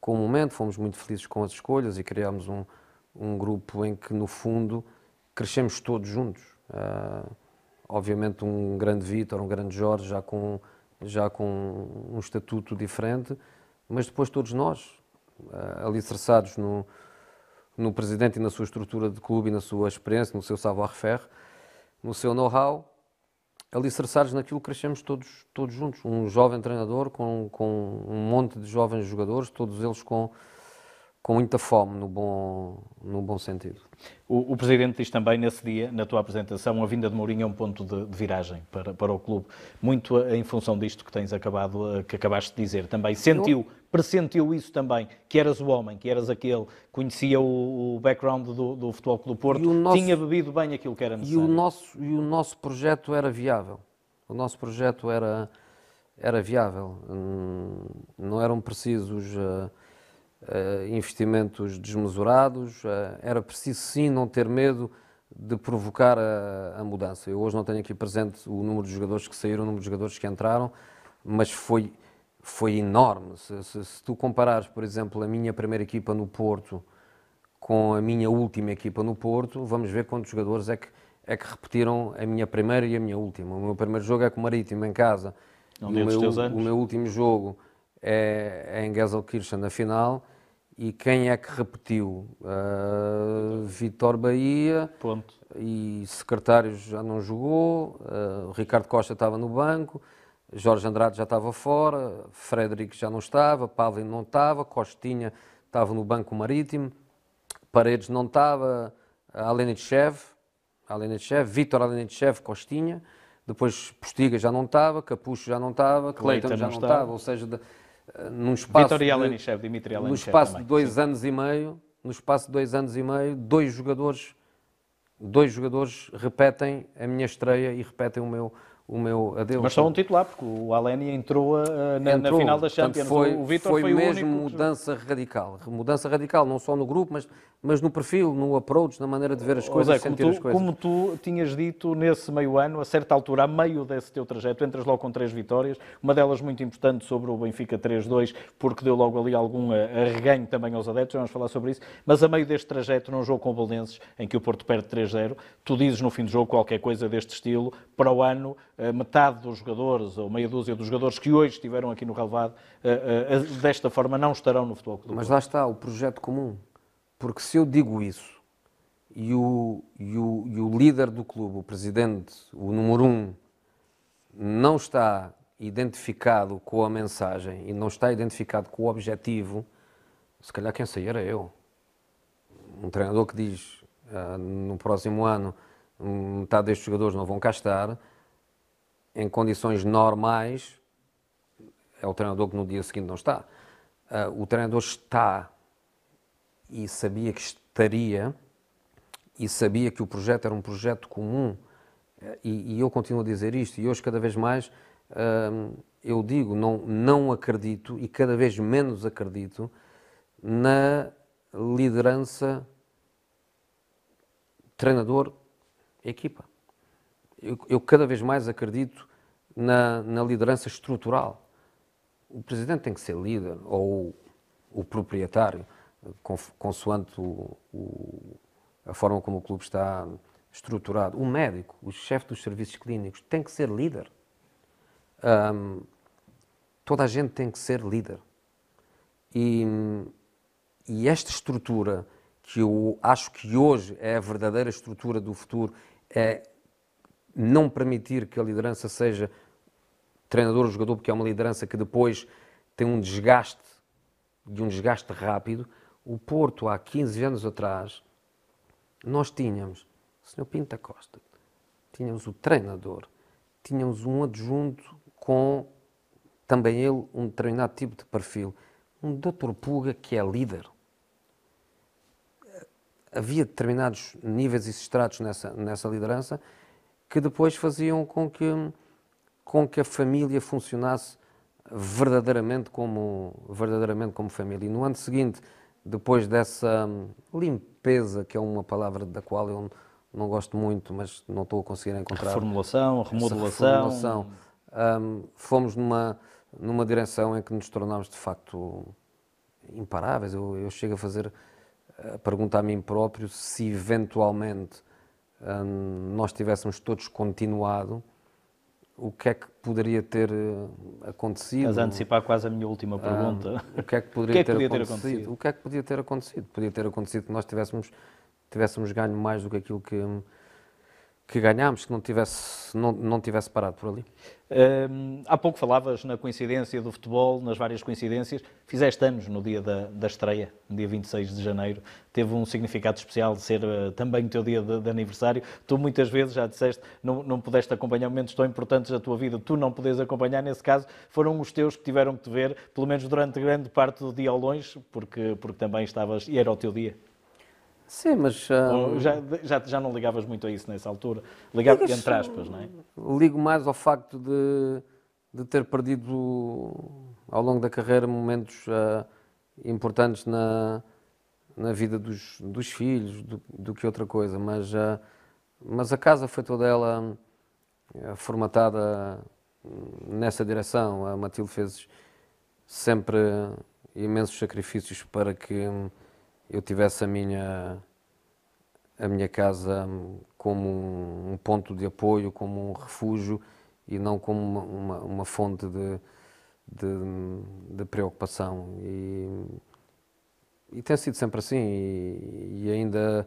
com o momento, fomos muito felizes com as escolhas e criámos um, um grupo em que, no fundo, crescemos todos juntos. Uh, obviamente, um grande Vítor, um grande Jorge, já com já com um estatuto diferente, mas depois todos nós, uh, alicerçados no, no presidente e na sua estrutura de clube e na sua experiência, no seu savoir-faire, no seu know-how, alicerçados naquilo que crescemos todos, todos juntos. Um jovem treinador com, com um monte de jovens jogadores, todos eles com com muita fome, no bom, no bom sentido. O, o, Presidente diz também nesse dia, na tua apresentação, a vinda de Mourinho é um ponto de, de, viragem para, para o clube. Muito em função disto que tens acabado, que acabaste de dizer. Também sentiu, pressentiu isso também, que eras o homem, que eras aquele, conhecia o, o background do, do Futebol Clube do Porto, nosso, tinha bebido bem aquilo que era necessário. E o nosso, e o nosso projeto era viável. O nosso projeto era, era viável. Hum, não eram precisos... Uh, uh, investimentos desmesurados, uh, era preciso sim não ter medo de provocar a, a, mudança. Eu hoje não tenho aqui presente o número de jogadores que saíram, o número de jogadores que entraram, mas foi, foi enorme. Se, se, se tu comparares, por exemplo, a minha primeira equipa no Porto com a minha última equipa no Porto, vamos ver quantos jogadores é que, é que repetiram a minha primeira e a minha última. O meu primeiro jogo é com o Marítimo em casa. Um o, meu, o meu último jogo é, é em Gelsenkirchen na final. E quem é que repetiu? Uh, Vitor Bahia. Ponto. E secretário já não jogou. Uh, Ricardo Costa estava no banco. Jorge Andrade já estava fora. Frederico já não estava. Pavlin não estava. Costinha estava no banco marítimo. Paredes não estava. Alenichev. Alenichev. Vitor Alenichev, Costinha. Depois Postiga já não estava. Capucho já não estava. Cleiton já não estava. Ou seja, de, num espaço Vitor Yalenishev, Dimitri No espaço também, de dois sim. anos e meio, no espaço de dois anos e meio, dois jogadores, dois jogadores repetem a minha estreia e repetem o meu, o meu adeus. Mas só um titular, porque o Aleni entrou, uh, na, entrou, na, final da Champions. Foi, o Vitor foi, foi mesmo o único mudança radical. Mudança radical, não só no grupo, mas, mas no perfil, no approach, na maneira de ver as coisas, José, sentir tu, as coisas. Como tu tinhas dito nesse meio ano, a certa altura, a meio desse teu trajeto, entras logo com três vitórias, uma delas muito importante sobre o Benfica 3-2, porque deu logo ali algum arreganho também aos adeptos, vamos falar sobre isso, mas a meio deste trajeto, num jogo com o Boldenses, em que o Porto perde 3-0, tu dizes no fim do jogo qualquer coisa deste estilo, para o ano, eh, metade dos jogadores, ou meia dúzia dos jogadores que hoje estiveram aqui no relevado, eh, eh, desta forma não estarão no futebol clube. Mas lá está, o projeto comum. Porque se eu digo isso e o, e o, e o líder do clube, o presidente, o número um, não está identificado com a mensagem e não está identificado com o objetivo, se calhar quem sair era eu. Um treinador que diz uh, no próximo ano metade destes jogadores não vão cá estar, em condições normais, é o treinador que no dia seguinte não está. Uh, o treinador está e sabia que estaria e sabia que o projeto era um projeto comum. E, e eu continuo a dizer isto, e hoje, cada vez mais, uh, eu digo, não, não acredito e cada vez menos acredito na liderança treinador-equipa eu, eu, cada vez mais acredito na, na, liderança estrutural. O presidente tem que ser líder, ou o, proprietário, consoante o, o, a forma como o clube está estruturado. O médico, o chefe dos serviços clínicos, tem que ser líder. Toda a gente tem que ser líder. E, e esta estrutura, que eu acho que hoje é a verdadeira estrutura do futuro, é não permitir que a liderança seja treinador ou jogador, porque é uma liderança que depois tem um desgaste e um desgaste rápido. O Porto, há 15 anos atrás, nós tínhamos o Sr. Pinta Costa, tínhamos o treinador, tínhamos um adjunto com também ele um determinado tipo de perfil, um Dr. Puga que é líder. Havia determinados níveis e estratos nessa, nessa liderança que depois faziam com que, com que a família funcionasse verdadeiramente como, verdadeiramente como família. E no ano seguinte, depois dessa limpeza, que é uma palavra da qual eu não gosto muito, mas não estou a conseguir encontrar. Reformulação, remodelação. Reformulação, um, fomos numa, numa direção em que nos tornámos de facto imparáveis. Eu, eu chego a fazer a pergunta a mim próprio se eventualmente nós tivéssemos todos continuado, o que é que poderia ter eh, acontecido. Mas a antecipar quase a minha última pergunta. o que é que poderia, que é que ter, podia ter acontecido? acontecido? O que é que podia ter acontecido? Podia ter acontecido que nós tivéssemos, tivéssemos ganho mais do que aquilo que, que ganhámos, que não tivesse, não, não tivesse parado por ali. Há pouco falavas na coincidência do futebol, nas várias coincidências. Fizeste anos no dia da, da estreia, no dia 26 de janeiro. Teve um significado especial de ser uh, também o teu dia de, de, aniversário. Tu muitas vezes, já disseste, não, não pudeste acompanhar momentos tão importantes da tua vida. Tu não podes acompanhar, nesse caso, foram os teus que tiveram que te ver, pelo menos durante grande parte do dia ao longe, porque, porque também estavas, e era o teu dia. Sim, mas. Uh... Já, já, já não ligavas muito a isso nessa altura? Ligava Ligas, entre aspas, não é? Ligo mais ao facto de, de ter perdido ao longo da carreira momentos uh, importantes na, na vida dos, dos filhos do, do, que outra coisa, mas, uh, mas a casa foi toda ela formatada nessa direção. A Matilde fez sempre imensos sacrifícios para que eu tivesse a minha a minha casa como um ponto de apoio, como um refúgio e não como uma, uma, uma fonte de, de, de, preocupação. E, e tem sido sempre assim e, e, ainda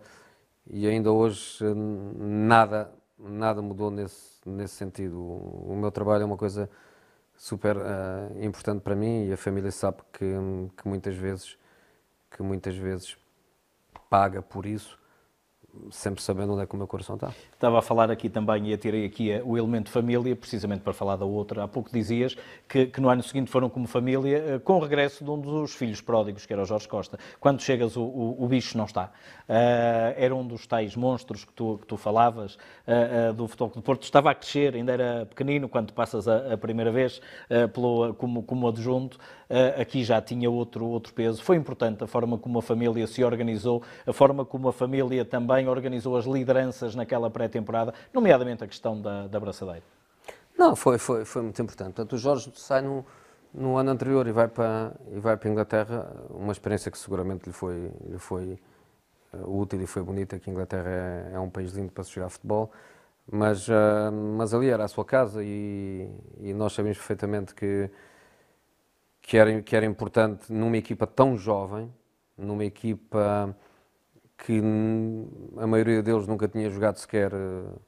e ainda hoje nada nada mudou nesse nesse sentido. O meu trabalho é uma coisa super uh, importante para mim e a família sabe que, que muitas vezes que muitas vezes paga por isso, sempre sabendo onde é que o meu coração está. Estava a falar aqui também e atirei aqui o elemento família, precisamente para falar da outra. Há pouco dizias que, que no ano seguinte foram como família, eh, com o regresso de um dos filhos pródigos, que era o Jorge Costa. Quando chegas, o, o, o bicho não está. Uh, era um dos tais monstros que tu, que tu falavas uh, uh, do Futebol do Porto. Estava a crescer, ainda era pequenino quando passas a, a primeira vez pelo, como, como adjunto. Aqui já tinha outro, outro peso. Foi importante a forma como a família se organizou, a forma como a família também organizou as lideranças naquela pré-temporada, nomeadamente a questão da, da braçadeira. Não, foi, foi, foi muito importante. Portanto, o Jorge sai no, no ano anterior e vai para e vai para a Inglaterra, uma experiência que seguramente lhe foi lhe foi uh, útil e foi bonita, que a Inglaterra é, é, um país lindo para se jogar futebol, mas uh, mas ali era a sua casa e, e nós sabemos perfeitamente que que era que era importante numa equipa tão jovem, numa equipa que a maioria deles nunca tinha jogado sequer uh,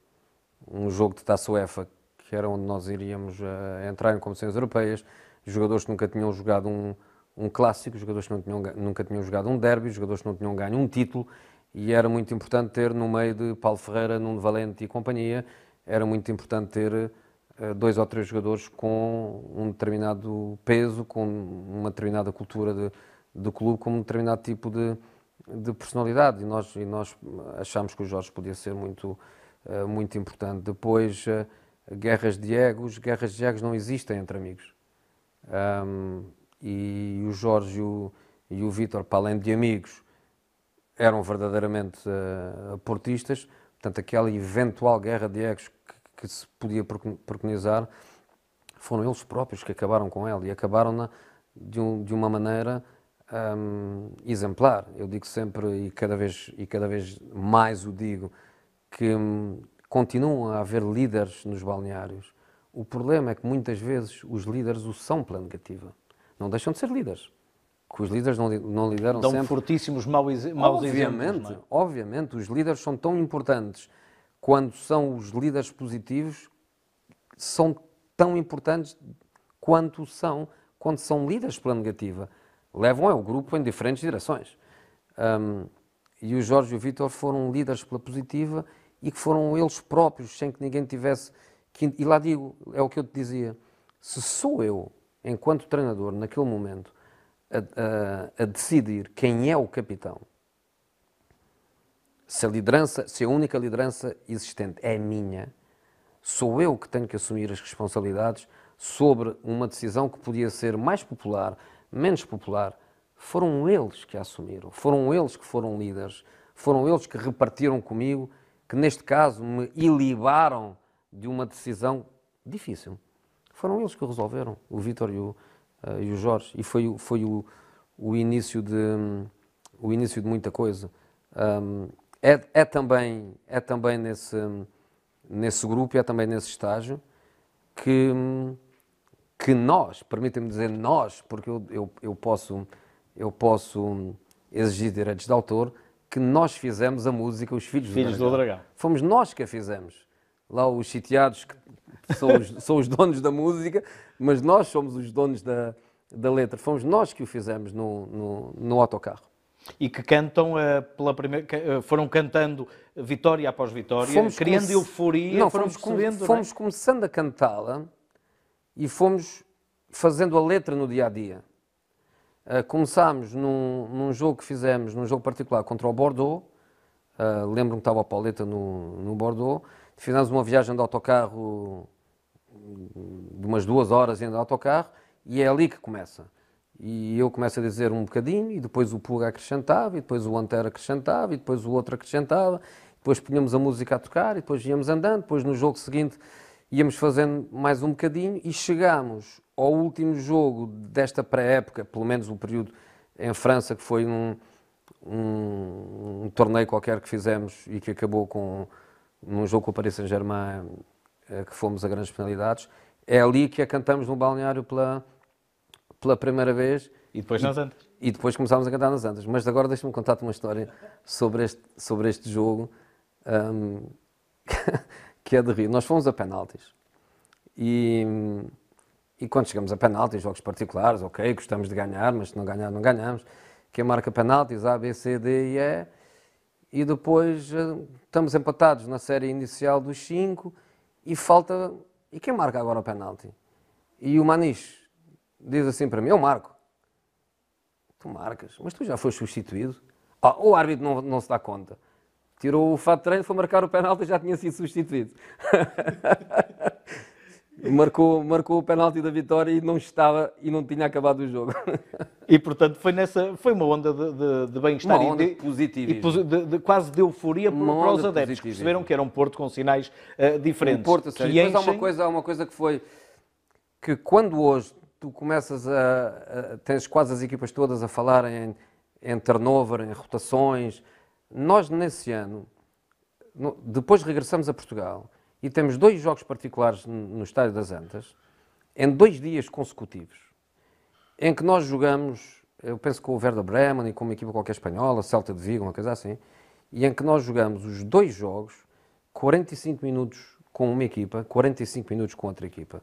um jogo de Taça UEFA, que era onde nós iríamos uh, entrar em competições europeias, jogadores que nunca tinham jogado um, um clássico, jogadores que tinham, nunca tinham jogado um derby, jogadores que não tinham ganho um título, e era muito importante ter no meio de Paulo Ferreira, Nuno Valente e companhia, era muito importante ter uh, dois ou três jogadores com um determinado peso, com uma determinada cultura de, de clube, com um determinado tipo de, de personalidade, e nós, e nós achámos que o Jorge podia ser muito, uh, muito importante. Depois, uh, guerras de egos, guerras de egos não existem entre amigos. Um, e o Jorge e o, e o Vítor, para além de amigos, eram verdadeiramente uh, portistas, portanto, aquela eventual guerra de egos que, se podia preconizar, foram eles próprios que acabaram com ela e acabaram-na de, um, de uma maneira um, exemplar. Eu digo sempre, e cada, vez, e cada vez mais o digo, que um, continuam a haver líderes nos balneários. O problema é que muitas vezes os líderes o são pela negativa. Não deixam de ser líderes. Que os líderes não, não lideram Dão sempre. fortíssimos maus, maus obviamente, exemplos. É? Obviamente, os líderes são tão importantes quando são os líderes positivos, são tão importantes quanto são quando são líderes pela negativa levam é o grupo em diferentes direções. Um, e o Jorge e o Vítor foram líderes pela positiva e que foram eles próprios, sem que ninguém tivesse. Que, e lá digo, é o que eu te dizia: se sou eu, enquanto treinador, naquele momento, a, a, a decidir quem é o capitão, se a liderança, se a única liderança existente é minha, sou eu que tenho que assumir as responsabilidades sobre uma decisão que podia ser mais popular, menos popular, foram eles que a assumiram, foram eles que foram líderes, foram eles que repartiram comigo, que neste caso me ilibaram de uma decisão difícil. Foram eles que resolveram, o Vítor e, uh, e o, Jorge, e foi, foi o, o, início de, um, o início de muita coisa. Um, é, é, também, é também nesse, nesse grupo, é também nesse estágio que, que nós, permitem-me dizer nós, porque eu, eu, eu, posso, eu posso exigir direitos de autor, que nós fizemos a música Os Filhos, Filhos do, Dragão. do Dragão. Fomos nós que a fizemos. Lá os sitiados que são os, são os donos da música, mas nós somos os donos da, da letra. Fomos nós que o fizemos no, no, no autocarro. E que cantam uh, pela primeira, uh, foram cantando vitória após vitória, fomos criando euforia, não, foram fomos, percebendo. Fomos não é? começando a cantá-la e fomos fazendo a letra no dia a dia. Uh, começámos num, num, jogo que fizemos, num jogo particular contra o Bordeaux. Uh, Lembro-me que estava a Pauleta no, no Bordeaux. Fizemos uma viagem de autocarro de umas duas horas indo de autocarro e é ali que começa. E eu começo a dizer um bocadinho, e depois o Pulga acrescentava, e depois o Antero acrescentava, e depois o outro acrescentava, depois punhamos a música a tocar, e depois íamos andando, depois no jogo seguinte íamos fazendo mais um bocadinho, e chegámos ao último jogo desta pré-época, pelo menos o período em França, que foi um, um, um, torneio qualquer que fizemos e que acabou com num jogo com o Paris Saint-Germain, eh, que fomos a grandes penalidades, é ali que a cantamos no balneário pela pela primeira vez. E depois nas Antas. E depois começámos a cantar nas Antas. Mas agora deixa-me contar-te uma história sobre este, sobre este jogo um, que é de rir. Nós fomos a penaltis. E, e quando chegamos a penaltis, jogos particulares, ok, gostamos de ganhar, mas se não ganhar, não ganhamos. Quem marca penaltis, A, B, C, D e E. E depois uh, estamos empatados na série inicial dos 5 e falta. E quem marca agora o penalti? E o Maniche diz assim para mim: Eu marco. Tu marcas, mas tu já foste substituído. Ah, o árbitro não, não se dá conta. Tirou o fato de treino, foi marcar o penalti e já tinha sido substituído. marcou, marcou o penalti da vitória e não estava e não tinha acabado o jogo. E portanto foi nessa foi uma onda de, de, de bem-estar e de, positivismo. e de, de, quase de euforia para, para os adeptos que perceberam que era um Porto com sinais uh, diferentes. Um Porto, sério. Que enchem... há uma coisa, há uma coisa que foi que quando hoje tu começas a, a, tens quase as equipas todas a falar em, em turnover, em rotações. Nós nesse ano, no, depois regressamos a Portugal e temos dois jogos particulares no Estádio das Antas, em dois dias consecutivos, em que nós jogamos, eu penso com o Werder Bremen e com uma equipa qualquer espanhola, Celta de Vigo, uma coisa assim, e em que nós jogamos os dois jogos, 45 minutos com uma equipa, 45 minutos com outra equipa.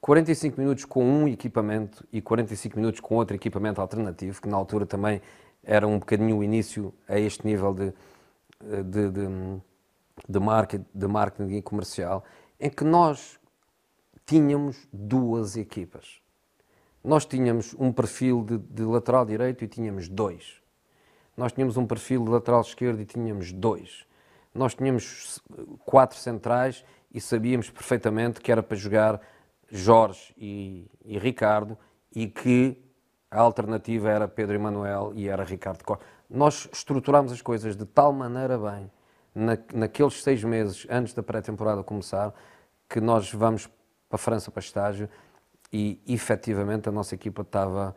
45 minutos com um equipamento e 45 minutos com outro equipamento alternativo, que na altura também era um bocadinho o início a este nível de, de, de, de, marketing, de marketing comercial, em que nós tínhamos duas equipas. Nós tínhamos um perfil de, de lateral direito e tínhamos dois. Nós tínhamos um perfil de lateral esquerdo e tínhamos dois. Nós tínhamos quatro centrais e sabíamos perfeitamente que era para jogar Jorge e, e, Ricardo e que a alternativa era Pedro Emanuel e era Ricardo Costa. Nós estruturámos as coisas de tal maneira bem, na, naqueles seis meses antes da pré-temporada começar, que nós vamos para a França para estágio e efetivamente a nossa equipa estava,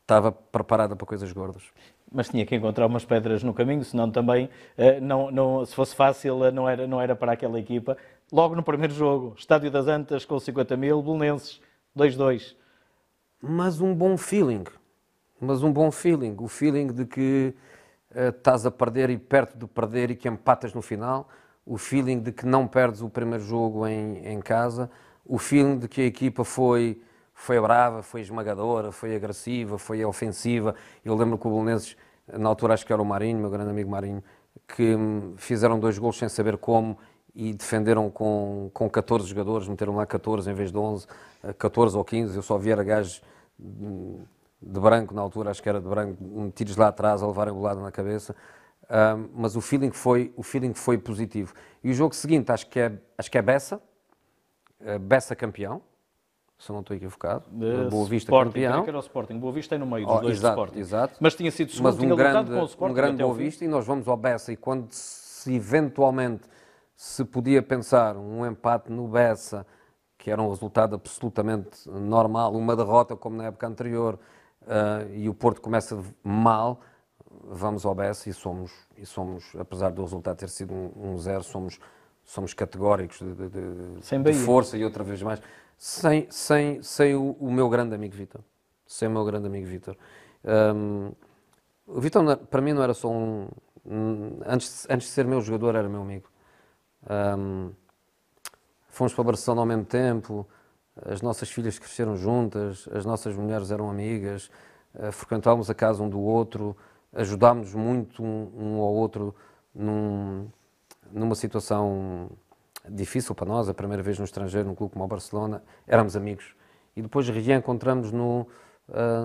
estava preparada para coisas gordas. Mas tinha que encontrar umas pedras no caminho, senão também, eh, não, não, se fosse fácil, eh, não era, não era para aquela equipa logo no primeiro jogo. Estádio das Antas com 50 mil, Belenenses 2-2. Mas um bom feeling. Mas um bom feeling. O feeling de que uh, estás a perder e perto de perder e que empatas no final. O feeling de que não perdes o primeiro jogo em, em casa. O feeling de que a equipa foi, foi brava, foi esmagadora, foi agressiva, foi ofensiva. Eu lembro que o Belenenses, na altura acho que era o Marinho, meu grande amigo Marinho, que hum, fizeram dois gols sem saber como e defenderam com, com 14 jogadores, meteram lá 14 em vez de 11, 14 eh, ou 15. Eu só vi era gajos de branco na altura, acho que era de branco, metidos lá atrás a levarem bolada na cabeça. Um, mas o feeling foi o feeling foi positivo. E o jogo seguinte acho que é acho que é Bessa, uh, Bessa campeão, se não estou equivocado. De Boa Vista Sporting, campeão. Que era o Sporting. Boa Vista é no meio dos oh, dois exato, Sporting. Exato. Mas tinha sido segundo, mas um grande, com o Sporting um grande Boa Vista e nós vamos ao Bessa e quando se eventualmente se podia pensar um empate no Bessa, que era um resultado absolutamente normal, uma derrota como na época anterior, uh, e o Porto começa mal, vamos ao Bessa e somos, e somos apesar do resultado ter sido um, um zero, somos, somos categóricos de, de- de- força e outra vez mais, sem, sem, sem o, o meu grande amigo Vítor. Sem o meu grande amigo Vítor. Hum, o Vítor, não- para mim, não era só um. um- antes, antes de ser meu jogador, era meu amigo. Hum, fomos para Barcelona ao mesmo tempo, as nossas filhas cresceram juntas, as nossas mulheres eram amigas, eh, frequentávamos a casa um do outro, ajudámos muito um, um ao outro num- numa situação difícil para nós, a primeira vez no estrangeiro, num clube como o Barcelona, éramos amigos. E depois reencontramos no, ah,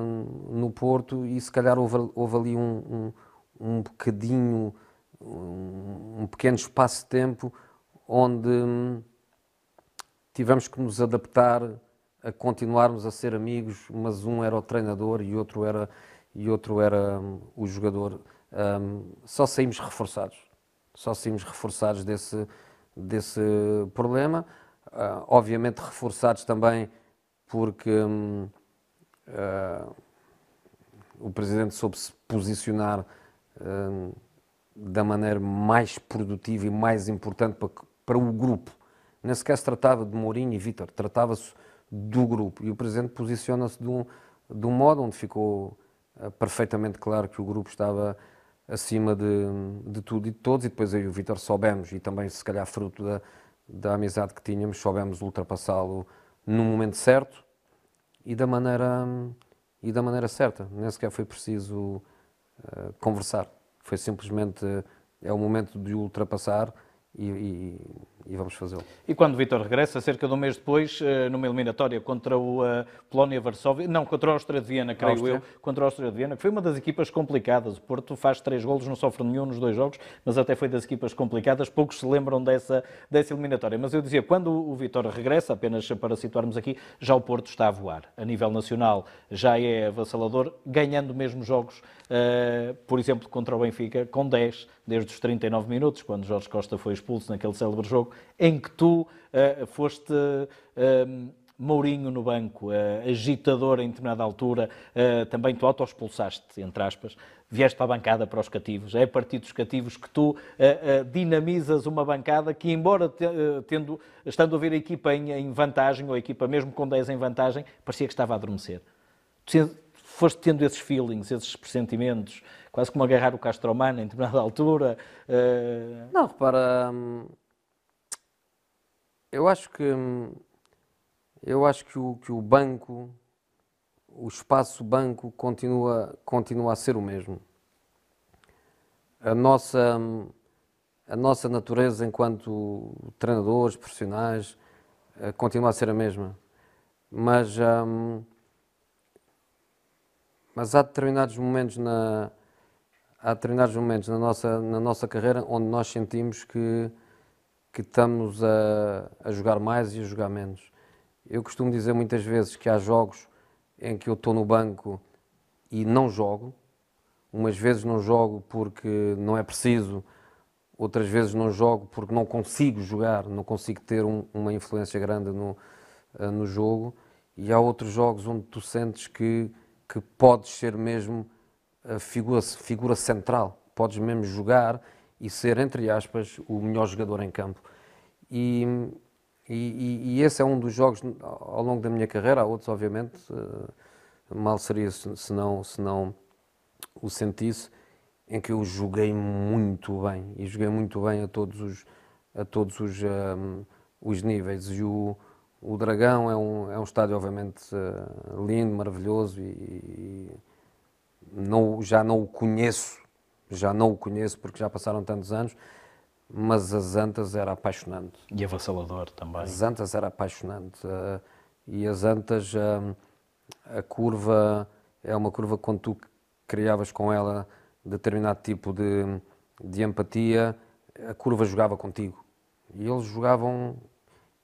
no Porto e se calhar houve, houve ali um, um, um bocadinho, um, um pequeno espaço de tempo onde hum, tivemos que nos adaptar a continuarmos a ser amigos, mas um era o treinador e outro era, e outro era hum, o jogador. Hum, só saímos reforçados, só saímos reforçados desse, desse problema, Ah, obviamente reforçados também porque hum, ah, o Presidente soube-se posicionar hum, da maneira mais produtiva e mais importante para, para o grupo. Nem sequer se tratava de Mourinho e Vítor, tratava-se do grupo. E o Presidente posiciona-se de um, de um modo onde ficou eh, perfeitamente claro que o grupo estava acima de, de tudo e de todos. E depois eu e o Vítor soubemos, e também se calhar fruto da, da amizade que tínhamos, soubemos ultrapassá-lo no momento certo e da maneira, e da maneira certa. Nem sequer foi preciso eh, conversar. Foi simplesmente, eh, é o momento de ultrapassar e, e- e vamos fazê-lo. E quando o Vitor regressa, cerca de um mês depois, eh, numa eliminatória contra o eh, Polónia-Varsóvia, não, contra a Áustria de Viena, creio Áustria. eu, contra a Áustria de Viena, que foi uma das equipas complicadas. O Porto faz três golos, não sofre nenhum nos dois jogos, mas até foi das equipas complicadas. Poucos se lembram dessa, dessa eliminatória. Mas eu dizia, quando o Vitor regressa, apenas para situarmos aqui, já o Porto está a voar. A nível nacional já é avassalador, ganhando mesmo jogos, eh, por exemplo, contra o Benfica, com 10, desde os 39 minutos, quando Jorge Costa foi expulso naquele célebre jogo, em que tu eh, foste eh, Mourinho no banco, eh, agitador em determinada altura, também tu auto-expulsaste, entre aspas, vieste para a bancada para os cativos. É a partir dos cativos que tu dinamizas uma bancada que, embora te- tendo, estando a ver a equipa em, em vantagem, ou a equipa mesmo com 10 em vantagem, parecia que estava a adormecer. Tu foste tendo esses feelings, esses pressentimentos, quase como agarrar o Castromano em determinada altura. eh, Não, repara, hum, eu acho que hum, eu acho que o, que o banco, o espaço banco continua, continua a ser o mesmo. A nossa, hum, a nossa natureza enquanto treinadores, profissionais, eh, continua a ser a mesma. Mas, mas há determinados momentos na, há determinados momentos na nossa, na nossa carreira onde nós sentimos que, que estamos a, a jogar mais e a jogar menos. Eu costumo dizer muitas vezes que há jogos em que eu estou no banco e não jogo. Umas vezes não jogo porque não é preciso, outras vezes não jogo porque não consigo jogar, não consigo ter um- uma influência grande no, eh, no jogo. E há outros jogos onde tu sentes que, que podes ser mesmo a figura, figura central, podes mesmo jogar e ser, entre aspas, o melhor jogador em campo. E, e, e- esse é um dos jogos ao longo da minha carreira, há outros, obviamente, eh, mal seria se, não, se não o sentisse, em que eu joguei muito bem, e joguei muito bem a todos os, a todos os, ehm, os níveis. E o, o Dragão é um, é um estádio, obviamente, eh, lindo, maravilhoso, e, e não, já não o conheço, já não o conheço porque já passaram tantos anos, mas as Antas era apaixonante. e avassalador também. As Antas era apaixonante. eh, e as Antas, eh, a curva é uma curva quando tu criavas com ela determinado tipo de, de empatia, a curva jogava contigo. E eles jogavam,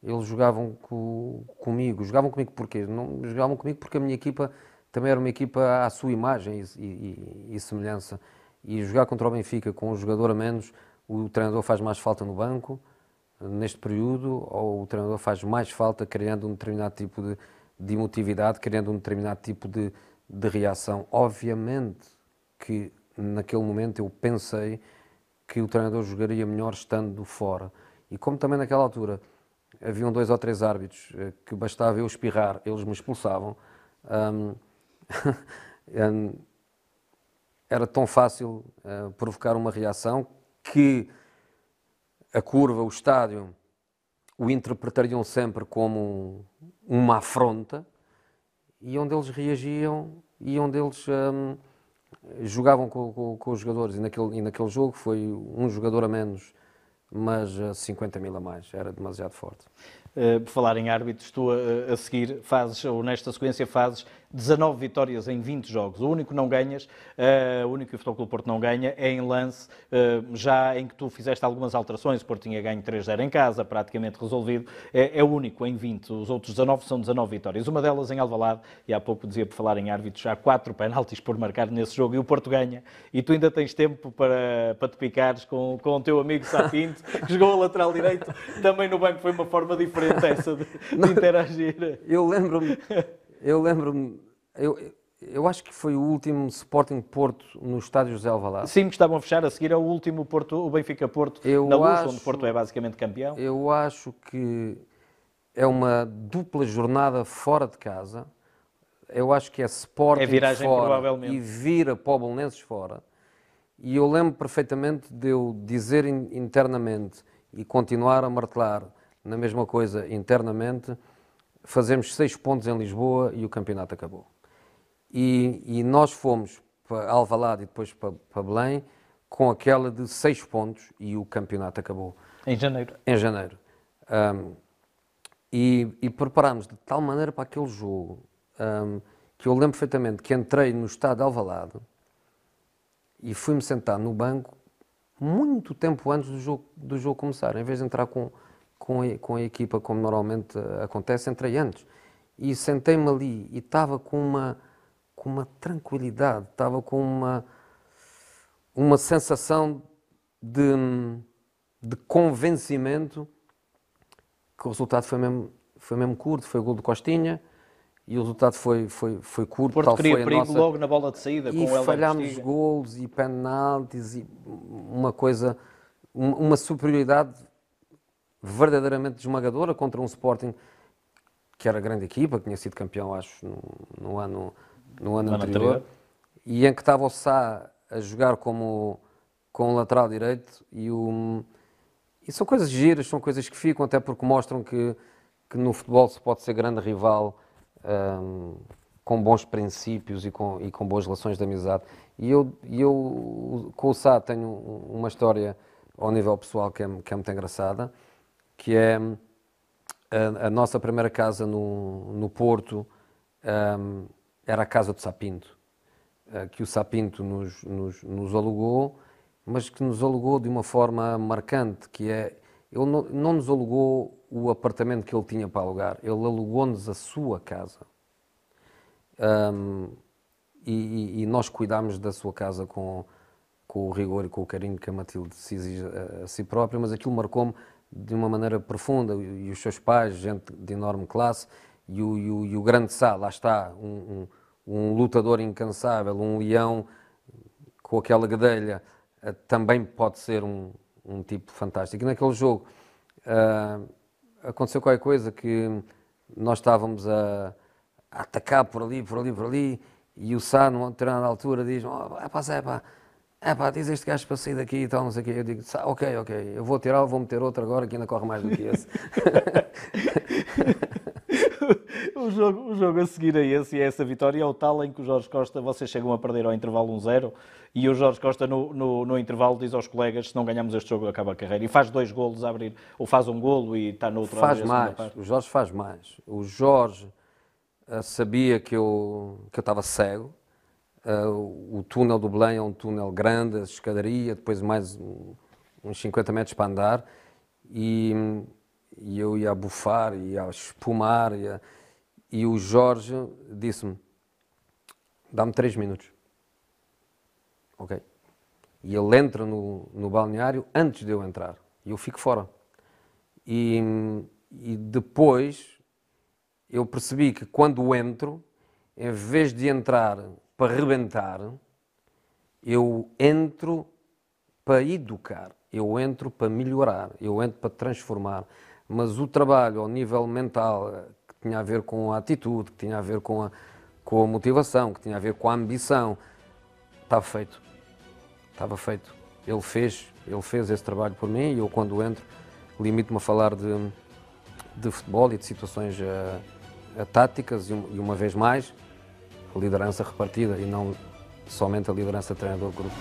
eles jogavam co- comigo. Jogavam comigo porquê? Não jogavam comigo porque a minha equipa também era uma equipa à sua imagem e, e- e semelhança. E jogar contra o Benfica com um jogador a menos, o treinador faz mais falta no banco, neste período, ou o treinador faz mais falta criando um determinado tipo de, de emotividade, criando um determinado tipo de, de reação. Obviamente que naquele momento eu pensei que o treinador jogaria melhor estando fora. E como também naquela altura haviam dois ou três árbitros eh, que bastava eu espirrar, eles me expulsavam, hum, era tão fácil uh, provocar uma reação que a curva, o estádio, o interpretariam sempre como uma afronta e onde eles reagiam e onde eles um, jogavam com, com, com, os jogadores. E naquele, e naquele jogo foi um jogador a menos, mas 50 mil a mais, era demasiado forte. Uh, por falar em árbitros, tu a, a seguir fazes, ou nesta sequência fazes 19 vitórias em 20 jogos. O único que não ganhas, uh, o único que o Futebol Clube Porto não ganha é em lance, uh, já em que tu fizeste algumas alterações. O Porto tinha ganho 3-0 em casa, praticamente resolvido. É, é, o único em 20. Os outros 19 são 19 vitórias. Uma delas em Alvalade, e há pouco dizia por falar em árbitros, há quatro penaltis por marcar nesse jogo e o Porto ganha. E tu ainda tens tempo para, para te picares com, com o teu amigo Sapinto, que jogou a lateral direito. Também no banco foi uma forma diferente essa de, de interagir. Eu lembro-me eu lembro-me, eu, eu acho que foi o último Sporting Porto no estádio José Alvalade. Sim, que estavam a fechar, a seguir é o último Porto, o Benfica Porto eu na Luz, acho, onde Porto é basicamente campeão. Eu acho que é uma dupla jornada fora de casa. Eu acho que é Sporting é viragem, fora e vira Poblenenses fora. E eu lembro perfeitamente de eu dizer internamente e continuar a martelar na mesma coisa internamente fazemos seis pontos em Lisboa e o campeonato acabou. E, e nós fomos para Alvalade e depois para, para, Belém com aquela de seis pontos e o campeonato acabou. Em janeiro. Em janeiro. Um, e, e preparámos de tal maneira para aquele jogo um, que eu lembro perfeitamente que entrei no estado de Alvalade e fui-me sentar no banco muito tempo antes do jogo, do jogo começar, em vez de entrar com com a, com a equipa, como normalmente acontece, entrei antes. E sentei-me ali e estava com uma, com uma tranquilidade, estava com uma, uma sensação de, de convencimento que o resultado foi mesmo, foi mesmo curto, foi o gol de Costinha e o resultado foi, foi, foi curto. Porto tal queria foi perigo nossa... logo na bola de saída e com o falhámos gols e penaltis e uma coisa, uma superioridade verdadeiramente esmagadora contra um Sporting que era grande equipa, que tinha sido campeão, acho, no, no ano, no ano, anterior, anterior, e em que estava o Sá a jogar como, com o lateral direito e o... E são coisas giras, são coisas que ficam, até porque mostram que, que no futebol se pode ser grande rival um, com bons princípios e com, e com boas relações de amizade. E eu, eu com o Sá tenho uma história ao nível pessoal que é, que é muito engraçada que é a, a nossa primeira casa no, no Porto, um, era a casa do Sapinto, uh, que o Sapinto nos, nos, nos, alugou, mas que nos alugou de uma forma marcante, que é, ele não, não nos alugou o apartamento que ele tinha para alugar, ele alugou-nos a sua casa. Um, e, e, nós cuidámos da sua casa com, com o rigor e com o carinho que a Matilde se exige a, a si própria, mas aquilo marcou-me de uma maneira profunda, e os seus pais, gente de enorme classe, e o, e o, e o grande Sá, lá está, um, um, um, lutador incansável, um leão com aquela gadelha, uh, também pode ser um, um tipo fantástico. E naquele jogo uh, aconteceu qualquer coisa que nós estávamos a, a, atacar por ali, por ali, por ali, e o Sá, numa determinada altura, diz: oh, é pá, Zé, pá, é pá, diz este gajo para sair daqui e tal, não sei o quê. Eu digo, ok, ok, eu vou tirá-lo, vou meter outro agora que ainda corre mais do que esse. o, jogo, o jogo a seguir a esse e a essa vitória é o tal em que o Jorge Costa, vocês chegam a perder ao intervalo 1-0 e o Jorge Costa no, no, no, intervalo diz aos colegas, se não ganhamos este jogo acaba a carreira. E faz dois golos a abrir, ou faz um golo e está no outro Faz mais, o Jorge faz mais. O Jorge uh, sabia que eu, que eu estava cego, Uh, o túnel do Belém é um túnel grande, a escadaria, depois mais uns 50 metros para andar, e, e eu ia bufar, ia espumar, ia, e o Jorge disse-me, dá-me três minutos. Ok? E ele entra no, no balneário antes de eu entrar, e eu fico fora. E, e depois eu percebi que quando entro, em vez de entrar para rebentar, eu entro para educar. Eu entro para melhorar, eu entro para transformar. Mas o trabalho ao nível mental, que tinha a ver com a atitude, que tinha a ver com a, com a motivação, que tinha a ver com a ambição, estava feito. Estava feito. Ele fez, ele fez esse trabalho por mim e eu, quando entro, limito-me a falar de, de futebol e de situações uh, táticas e, e, uma vez mais, liderança repartida e não somente a liderança treinador-grupo.